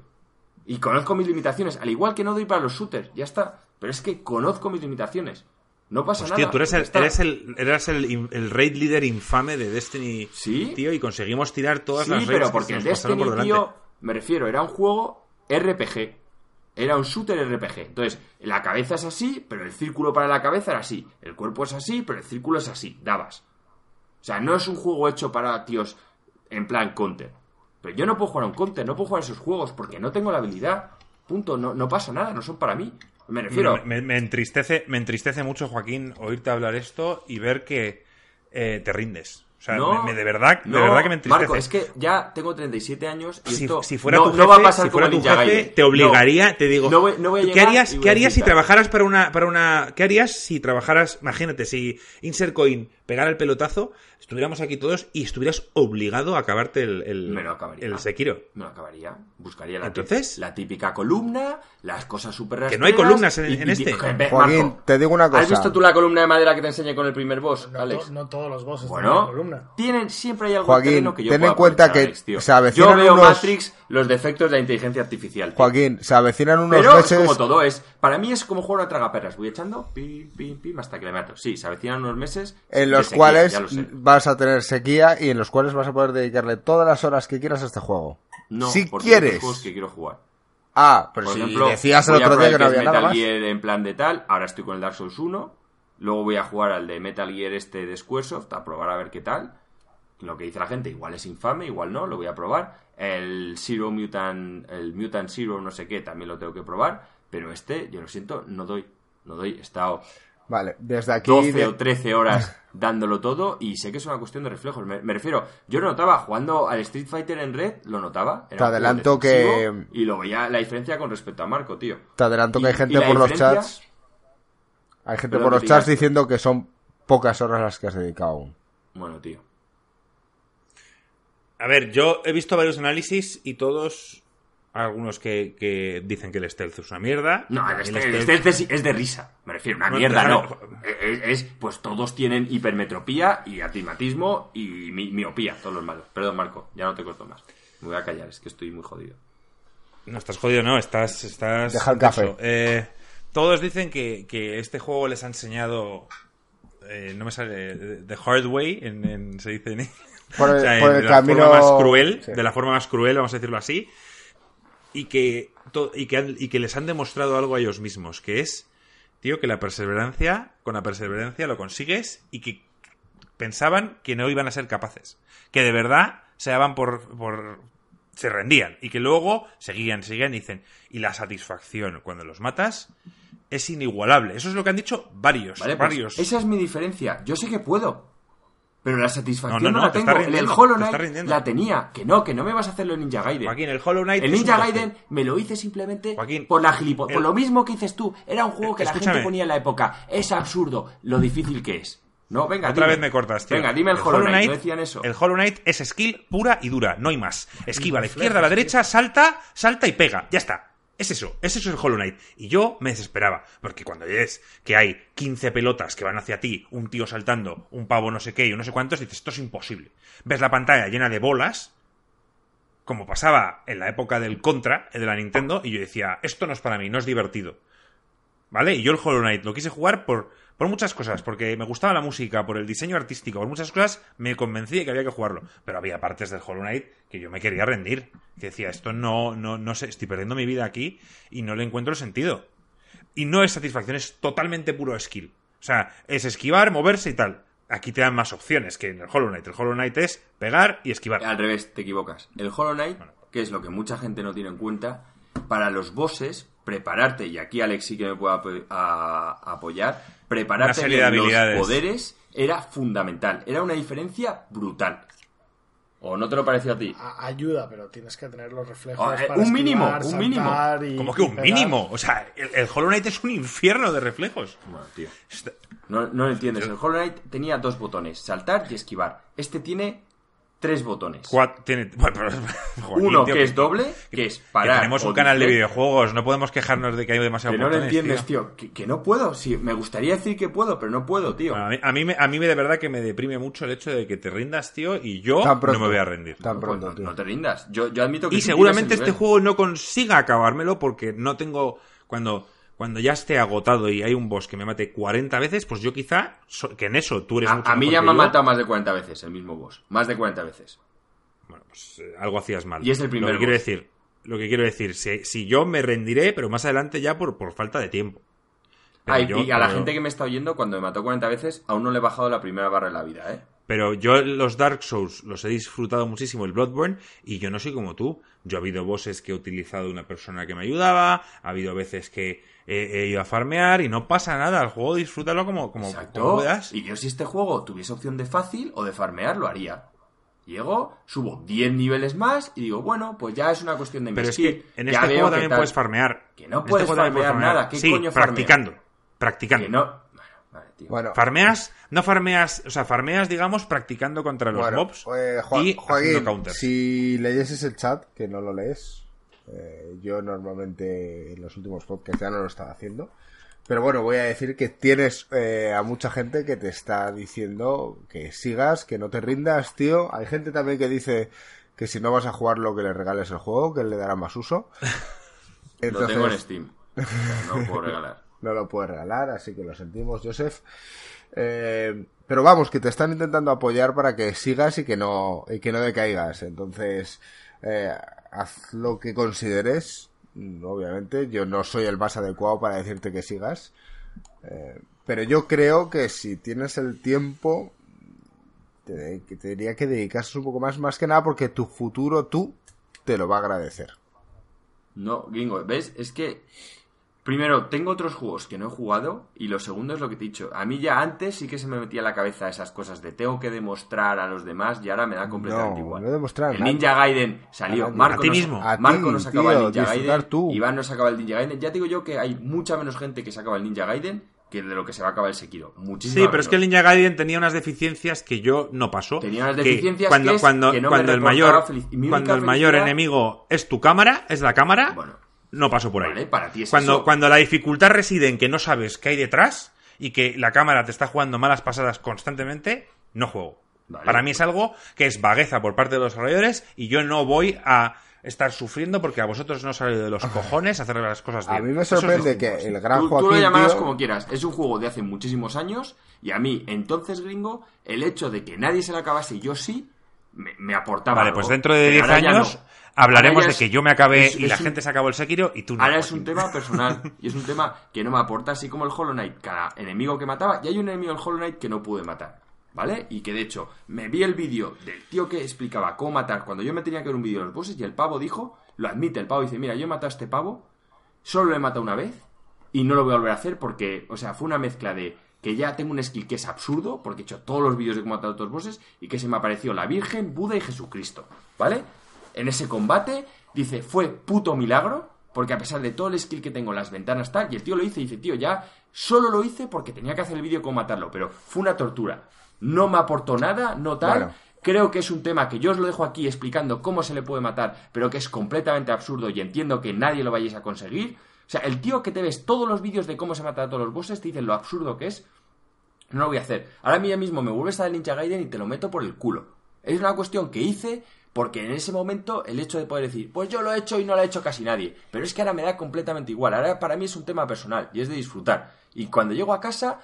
Y conozco mis limitaciones, al igual que no doy para los shooters, ya está. Pero es que conozco mis limitaciones. No pasa nada. Tío, tú eres, el, eres, el, eres el, el, raid leader infame de Destiny, ¿Sí? tío, y conseguimos tirar todas las Sí, pero porque el Destiny, tío, me refiero, era un juego RPG. Era un shooter RPG. Entonces, la cabeza es así, pero el círculo para la cabeza era así. El cuerpo es así, pero el círculo es así. Dabas. O sea, no es un juego hecho para tíos en plan counter. Pero yo no puedo jugar a un counter, no puedo jugar a esos juegos porque no tengo la habilidad. Punto. No, no pasa nada, no son para mí. Me refiero. Me, entristece, me entristece mucho, Joaquín, oírte hablar esto y ver que eh, te rindes. O sea, me, de verdad, de verdad que me entristece. Marco, es que ya tengo 37 años y esto si fuera tu jefe, va a pasar si fuera tu jefe, te obligaría, te digo, ¿qué harías, ¿qué harías si trabajaras para una, para una, qué harías si trabajaras, imagínate, si Insert Coin pegara el pelotazo, estuviéramos aquí todos y estuvieras obligado a acabarte el, el, me lo acabaría. el Sekiro. Me lo acabaría. Buscaría la, ¿Entonces? la típica columna, las cosas súper Que no hay columnas en, este. Joaquín, te digo una cosa. ¿Has visto tú la columna de madera que te enseñé con el primer boss, no, Alex? No, todos los bosses bueno, columna. Tienen, siempre hay algo Joaquín, que yo ten en cuenta que se Yo veo Matrix, los defectos de la inteligencia artificial. Joaquín, se avecinan unos Pero meses... es como todo, es... Para mí es como jugar a tragaperras. Voy echando pim, pim, pim, hasta que le mato. Sí, se avecinan unos meses... En los cuales vas a tener sequía y en los cuales vas a poder dedicarle todas las horas que quieras a este juego. No, si quieres. juegos que quiero jugar. Ah, pero si decías el otro día que no había Metal nada más. Gear en plan de tal, ahora estoy con el Dark Souls 1, luego voy a jugar al de Metal Gear este de Squaresoft a probar a ver qué tal. Lo que dice la gente, igual es infame, igual no, lo voy a probar. El Zero Mutant, el Mutant Zero no sé qué, también lo tengo que probar, pero este, yo lo siento, no doy, no doy, he estado Vale, desde aquí. 12 o 13 horas [LAUGHS] dándolo todo y sé que es una cuestión de reflejos. Me, refiero, yo lo notaba jugando al Street Fighter en red, lo notaba. Te adelanto que. Y lo veía la diferencia con respecto a Marco, tío. Te adelanto que hay gente por los chats. Hay gente por los chats diciendo que son pocas horas las que has dedicado aún. Bueno, tío. A ver, yo he visto varios análisis y todos algunos que, dicen que el stealth es una mierda. No, el, stealth, es, de risa. Me refiero, una mierda no. Es, pues todos tienen hipermetropía y atimatismo y miopía, todos los malos. Perdón, Marco, ya no te corto más. Me voy a callar, es que estoy muy jodido. No estás jodido, no, estás. estás Deja el café. Eh, todos dicen que, este juego les ha enseñado. Eh, no me sale. The hard way, en, se dice en. Por el, [LAUGHS] de la forma más cruel, de la forma más cruel, vamos a decirlo así y que, y que, y que les han demostrado algo a ellos mismos, que es, tío, que la perseverancia, con la perseverancia lo consigues y que pensaban que no iban a ser capaces. Que de verdad se daban por, por se rendían y que luego seguían, seguían y dicen, y la satisfacción cuando los matas es inigualable. Eso es lo que han dicho varios, pues varios. esa es mi diferencia. Yo sé que puedo. Pero la satisfacción no, la tengo. En el Hollow Knight la tenía. Que no, que no me vas a hacerlo en Ninja Gaiden. Joaquín, el Hollow Knight. El Ninja Gaiden me lo hice simplemente por la gilipollas. Por lo mismo que dices tú. Era un juego que la gente ponía en la época. Es absurdo lo difícil que es. No, venga, Otra vez me cortas, tío. Venga, dime el, Hollow Knight. decían eso? El Hollow Knight es skill pura y dura, no hay más. Esquiva a la izquierda, a la derecha, salta, salta y pega. Ya está. Es eso, es eso el Hollow Knight. Y yo me desesperaba, porque cuando ves que hay 15 pelotas que van hacia ti, un tío saltando, un pavo no sé qué y no sé cuántos, dices, esto es imposible. Ves la pantalla llena de bolas, como pasaba en la época del Contra, de la Nintendo, y yo decía, esto no es para mí, no es divertido. ¿Vale? Y yo el Hollow Knight lo quise jugar por, por muchas cosas, porque me gustaba la música, por el diseño artístico, por muchas cosas, me convencí de que había que jugarlo. Pero había partes del Hollow Knight que yo me quería rendir. Que decía, esto no, no, no sé, estoy perdiendo mi vida aquí y no le encuentro sentido. Y no es satisfacción, es totalmente puro skill. O sea, es esquivar, moverse y tal. Aquí te dan más opciones que en el Hollow Knight. El Hollow Knight es pegar y esquivar. Al revés, te equivocas. El Hollow Knight, que es lo que mucha gente no tiene en cuenta, para los bosses, prepararte, y aquí Alex sí que me puede apoyar, prepararte en los poderes era fundamental. Era una diferencia brutal. ¿O no te lo pareció a ti? ayuda, pero tienes que tener los reflejos. Eh, un mínimo, un mínimo. ¿Cómo que un mínimo? O sea, el, Hollow Knight es un infierno de reflejos. tío. No, no lo entiendes. El Hollow Knight tenía dos botones, saltar y esquivar. Este tiene tres botones. tiene, [LAUGHS] Uno que, es doble, que, es para. tenemos un canal de videojuegos, no podemos quejarnos de que hay demasiado Que no lo entiendes, tío. Que, no puedo. Sí, me gustaría decir que puedo, pero no puedo, tío. a, mí, a, mí, a mí de verdad que me deprime mucho el hecho de que te rindas, tío, y yo no me voy a rendir. Tan pronto, no, te rindas. Yo, yo admito que. Y seguramente este juego no consiga acabármelo porque no tengo. Cuando cuando ya esté agotado y hay un boss que me mate 40 veces, pues yo quizá, que en eso tú eres a, A mí ya me ha matado más de 40 veces el mismo boss. Más de 40 veces. Bueno, pues eh, algo hacías mal. Y es el primero. Lo que quiero decir, lo que quiero decir, si, yo me rendiré, pero más adelante ya por, por falta de tiempo. y a la gente que me está oyendo, cuando me mató 40 veces, aún no le he bajado la primera barra de la vida, ¿eh? Pero yo los Dark Souls los he disfrutado muchísimo, el Bloodborne, y yo no soy como tú. Yo ha habido bosses que he utilizado una persona que me ayudaba, ha habido veces que he, ido a farmear y no pasa nada. El juego disfrútalo como, como, puedas. Y yo si este juego tuviese opción de fácil o de farmear, lo haría. Llego, subo 10 niveles más y digo, bueno, pues ya es una cuestión de Pero es que en este juego también puedes farmear. Que no este puedes farmear, nada. ¿Qué coño practicando. Practicando. Que no, bueno, farmeas, no farmeas, o sea, farmeas, digamos, practicando contra los mobs eh, y Joaquín, si leyeses el chat, que no lo lees, eh, yo normalmente en los últimos podcasts ya no lo estaba haciendo, pero bueno, voy a decir que tienes eh, a mucha gente que te está diciendo que sigas, que no te rindas, tío. Hay gente también que dice que si no vas a jugar lo que le regales el juego, que le dará más uso. [LAUGHS] Lo tengo en Steam. No puedo regalar [LAUGHS] no lo puedes regalar, así que lo sentimos, Joseph. Eh, pero vamos, que te están intentando apoyar para que sigas y que no, y que no decaigas. Entonces, eh, haz lo que consideres. Obviamente, yo no soy el más adecuado para decirte que sigas. Eh, pero yo creo que si tienes el tiempo, te, te diría que dedicas un poco más, más que nada porque tu futuro tú te lo va a agradecer. No, Gingo, ¿ves? Es que Primero, tengo otros juegos que no he jugado y lo segundo es lo que te he dicho. A mí ya antes sí que se me metía en la cabeza esas cosas de tengo que demostrar a los demás y ahora me da completamente igual. No demostrar el Ninja Gaiden salió. Marco, a mismo. Marco no sacaba el Ninja Gaiden. Iván no sacaba el Ninja Gaiden. Ya digo yo que hay mucha menos gente que sacaba el Ninja Gaiden que de lo que se va a acabar el Sekiro. Muchísimo. Sí, pero es que el Ninja Gaiden tenía unas deficiencias que yo no paso. Tenía unas deficiencias cuando, que, cuando, que no cuando el mayor cuando el mayor enemigo es tu cámara, es la cámara. Bueno no paso por ahí. para ti es cuando, cuando la dificultad reside en que no sabes qué hay detrás y que la cámara te está jugando malas pasadas constantemente, no juego. Para mí es algo que es vagueza por parte de los desarrolladores y yo no voy a estar sufriendo porque a vosotros no sale de los [LAUGHS] cojones hacer las cosas bien. A mí me sorprende que el gran tú, Joaquín, tú lo llamarás como quieras. Es un juego de hace muchísimos años y a mí, entonces, gringo, el hecho de que nadie se lo acabase y yo sí, me, aportaba Vale, pues dentro de 10 años hablaremos de que yo me acabé y la gente se acabó el Sekiro y tú no. Ahora es un tema personal y es un tema que no me aporta, así como el Hollow Knight. Cada enemigo que mataba, y hay un enemigo del Hollow Knight que no pude matar. ¿vale? Y que de hecho me vi el vídeo del tío que explicaba cómo matar cuando yo me tenía que ver un vídeo de los bosses y el pavo dijo, lo admite, el pavo dice, mira, yo he matado a este pavo, solo lo he matado una vez y no lo voy a volver a hacer porque, o sea, fue una mezcla de que ya tengo un skill que es absurdo, porque he hecho todos los vídeos de cómo matar a los bosses, y que se me apareció la Virgen, Buda y Jesucristo, ¿vale? En ese combate, dice, fue puto milagro, porque a pesar de todo el skill que tengo, las ventanas tal, y el tío lo hice y dice, tío, ya solo lo hice porque tenía que hacer el vídeo cómo matarlo, pero fue una tortura no me aportó nada, no tal. Creo que es un tema que yo os lo dejo aquí explicando cómo se le puede matar, pero que es completamente absurdo y entiendo que nadie lo vayáis a conseguir. O sea, el tío que te ves todos los vídeos de cómo se mata a todos los bosses te dice lo absurdo que es. No lo voy a hacer. Ahora mismo me vuelves a dar Ninja Gaiden y te lo meto por el culo. Es una cuestión que hice porque en ese momento el hecho de poder decir, pues yo lo he hecho y no lo ha hecho casi nadie. Pero es que ahora me da completamente igual. Ahora para mí es un tema personal y es de disfrutar. Y cuando llego a casa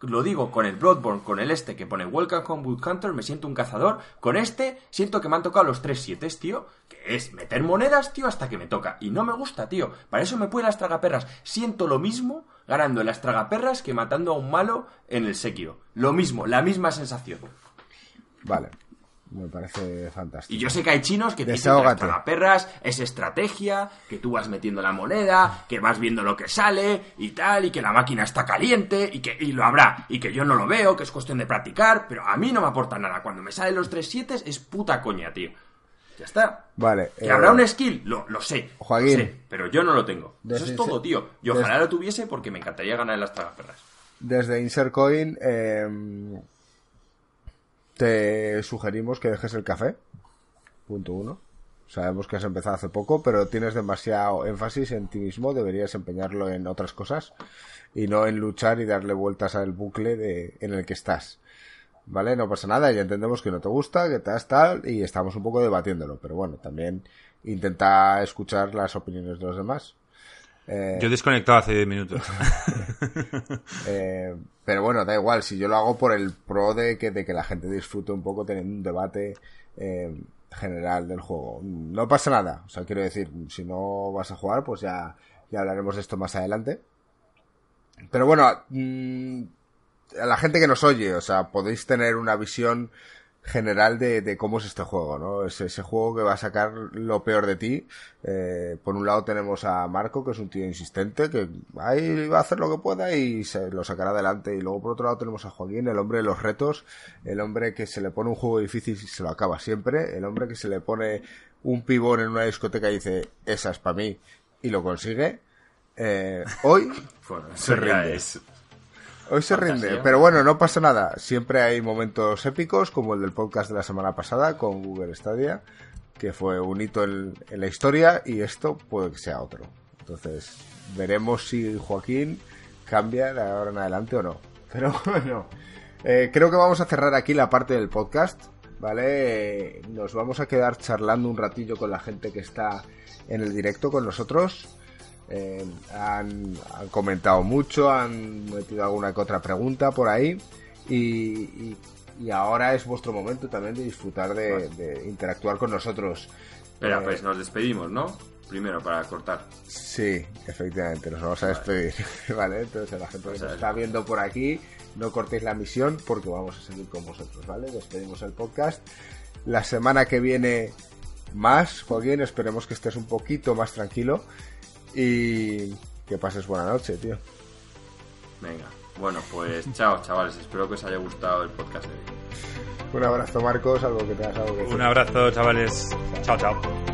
lo digo con el Bloodborne, con el este que pone Welcome Home Wood Hunter, me siento un cazador. Con este siento que me han tocado los tres siete, tío. Que es meter monedas, tío, hasta que me toca. Y no me gusta, tío. Para eso me puede las tragaperras. Siento lo mismo ganando en las tragaperras que matando a un malo en el Sekiro. Lo mismo, la misma sensación. Vale. Me parece fantástico. Y yo sé que hay chinos que dicen que perras es estrategia, que tú vas metiendo la moneda, que vas viendo lo que sale y tal, y que la máquina está caliente y que y lo habrá, y que yo no lo veo, que es cuestión de practicar, pero a mí no me aporta nada. Cuando me salen los 3-7 es puta coña, tío. Ya está. Vale. Que habrá un skill, lo, sé. Joaquín. pero yo no lo tengo. Eso es todo, tío. Y ojalá lo tuviese porque me encantaría ganar en las tragaperras. Desde Insert Coin, eh, te sugerimos que dejes el café. Punto uno. Sabemos que has empezado hace poco, pero tienes demasiado énfasis en ti mismo, deberías empeñarlo en otras cosas y no en luchar y darle vueltas al bucle de, en el que estás. ¿Vale? No pasa nada, ya entendemos que no te gusta, que estás tal, y estamos un poco debatiéndolo, pero bueno, también intenta escuchar las opiniones de los demás. Eh, yo he desconectado hace 10 minutos. [LAUGHS] Eh, pero bueno, da igual, si yo lo hago por el pro de que, de que la gente disfrute un poco teniendo un debate eh, general del juego. No pasa nada, o sea, quiero decir, si no vas a jugar, pues ya, ya hablaremos de esto más adelante. Pero bueno, mm, a la gente que nos oye, o sea, podéis tener una visión general de, cómo es este juego, ¿no? Es ese juego que va a sacar lo peor de ti. Eh, por un lado tenemos a Marco, que es un tío insistente, que ahí va a hacer lo que pueda y se lo sacará adelante. Y luego por otro lado tenemos a Joaquín, el hombre de los retos, el hombre que se le pone un juego difícil y se lo acaba siempre, el hombre que se le pone un pibón en una discoteca y dice, esa es para mí, y lo consigue. Eh, hoy [LAUGHS] se rinde. Hoy se rinde, pero bueno, no pasa nada. Siempre hay momentos épicos, como el del podcast de la semana pasada con Google Stadia, que fue un hito en, la historia y esto puede que sea otro. Entonces, veremos si Joaquín cambia de ahora en adelante o no. [LAUGHS] Pero bueno, eh, creo que vamos a cerrar aquí la parte del podcast, ¿vale? Nos vamos a quedar charlando un ratillo con la gente que está en el directo con nosotros. Eh, han, comentado mucho, han metido alguna que otra pregunta por ahí y, ahora es vuestro momento también de disfrutar de, interactuar con nosotros. Espera, eh, pues nos despedimos, ¿no? Primero, para cortar. Sí, efectivamente, nos vamos a despedir. [LAUGHS] vale, entonces la gente que nos está viendo por aquí, no cortéis la misión porque vamos a seguir con vosotros, ¿vale? Despedimos el podcast. La semana que viene más, Joaquín, esperemos que estés un poquito más tranquilo y que pases buena noche, tío. Venga, bueno, pues chao, chavales. Espero que os haya gustado el podcast de hoy. Un abrazo, Marcos. Algo que tengas algo que decir. Un abrazo, chavales. chao. chao.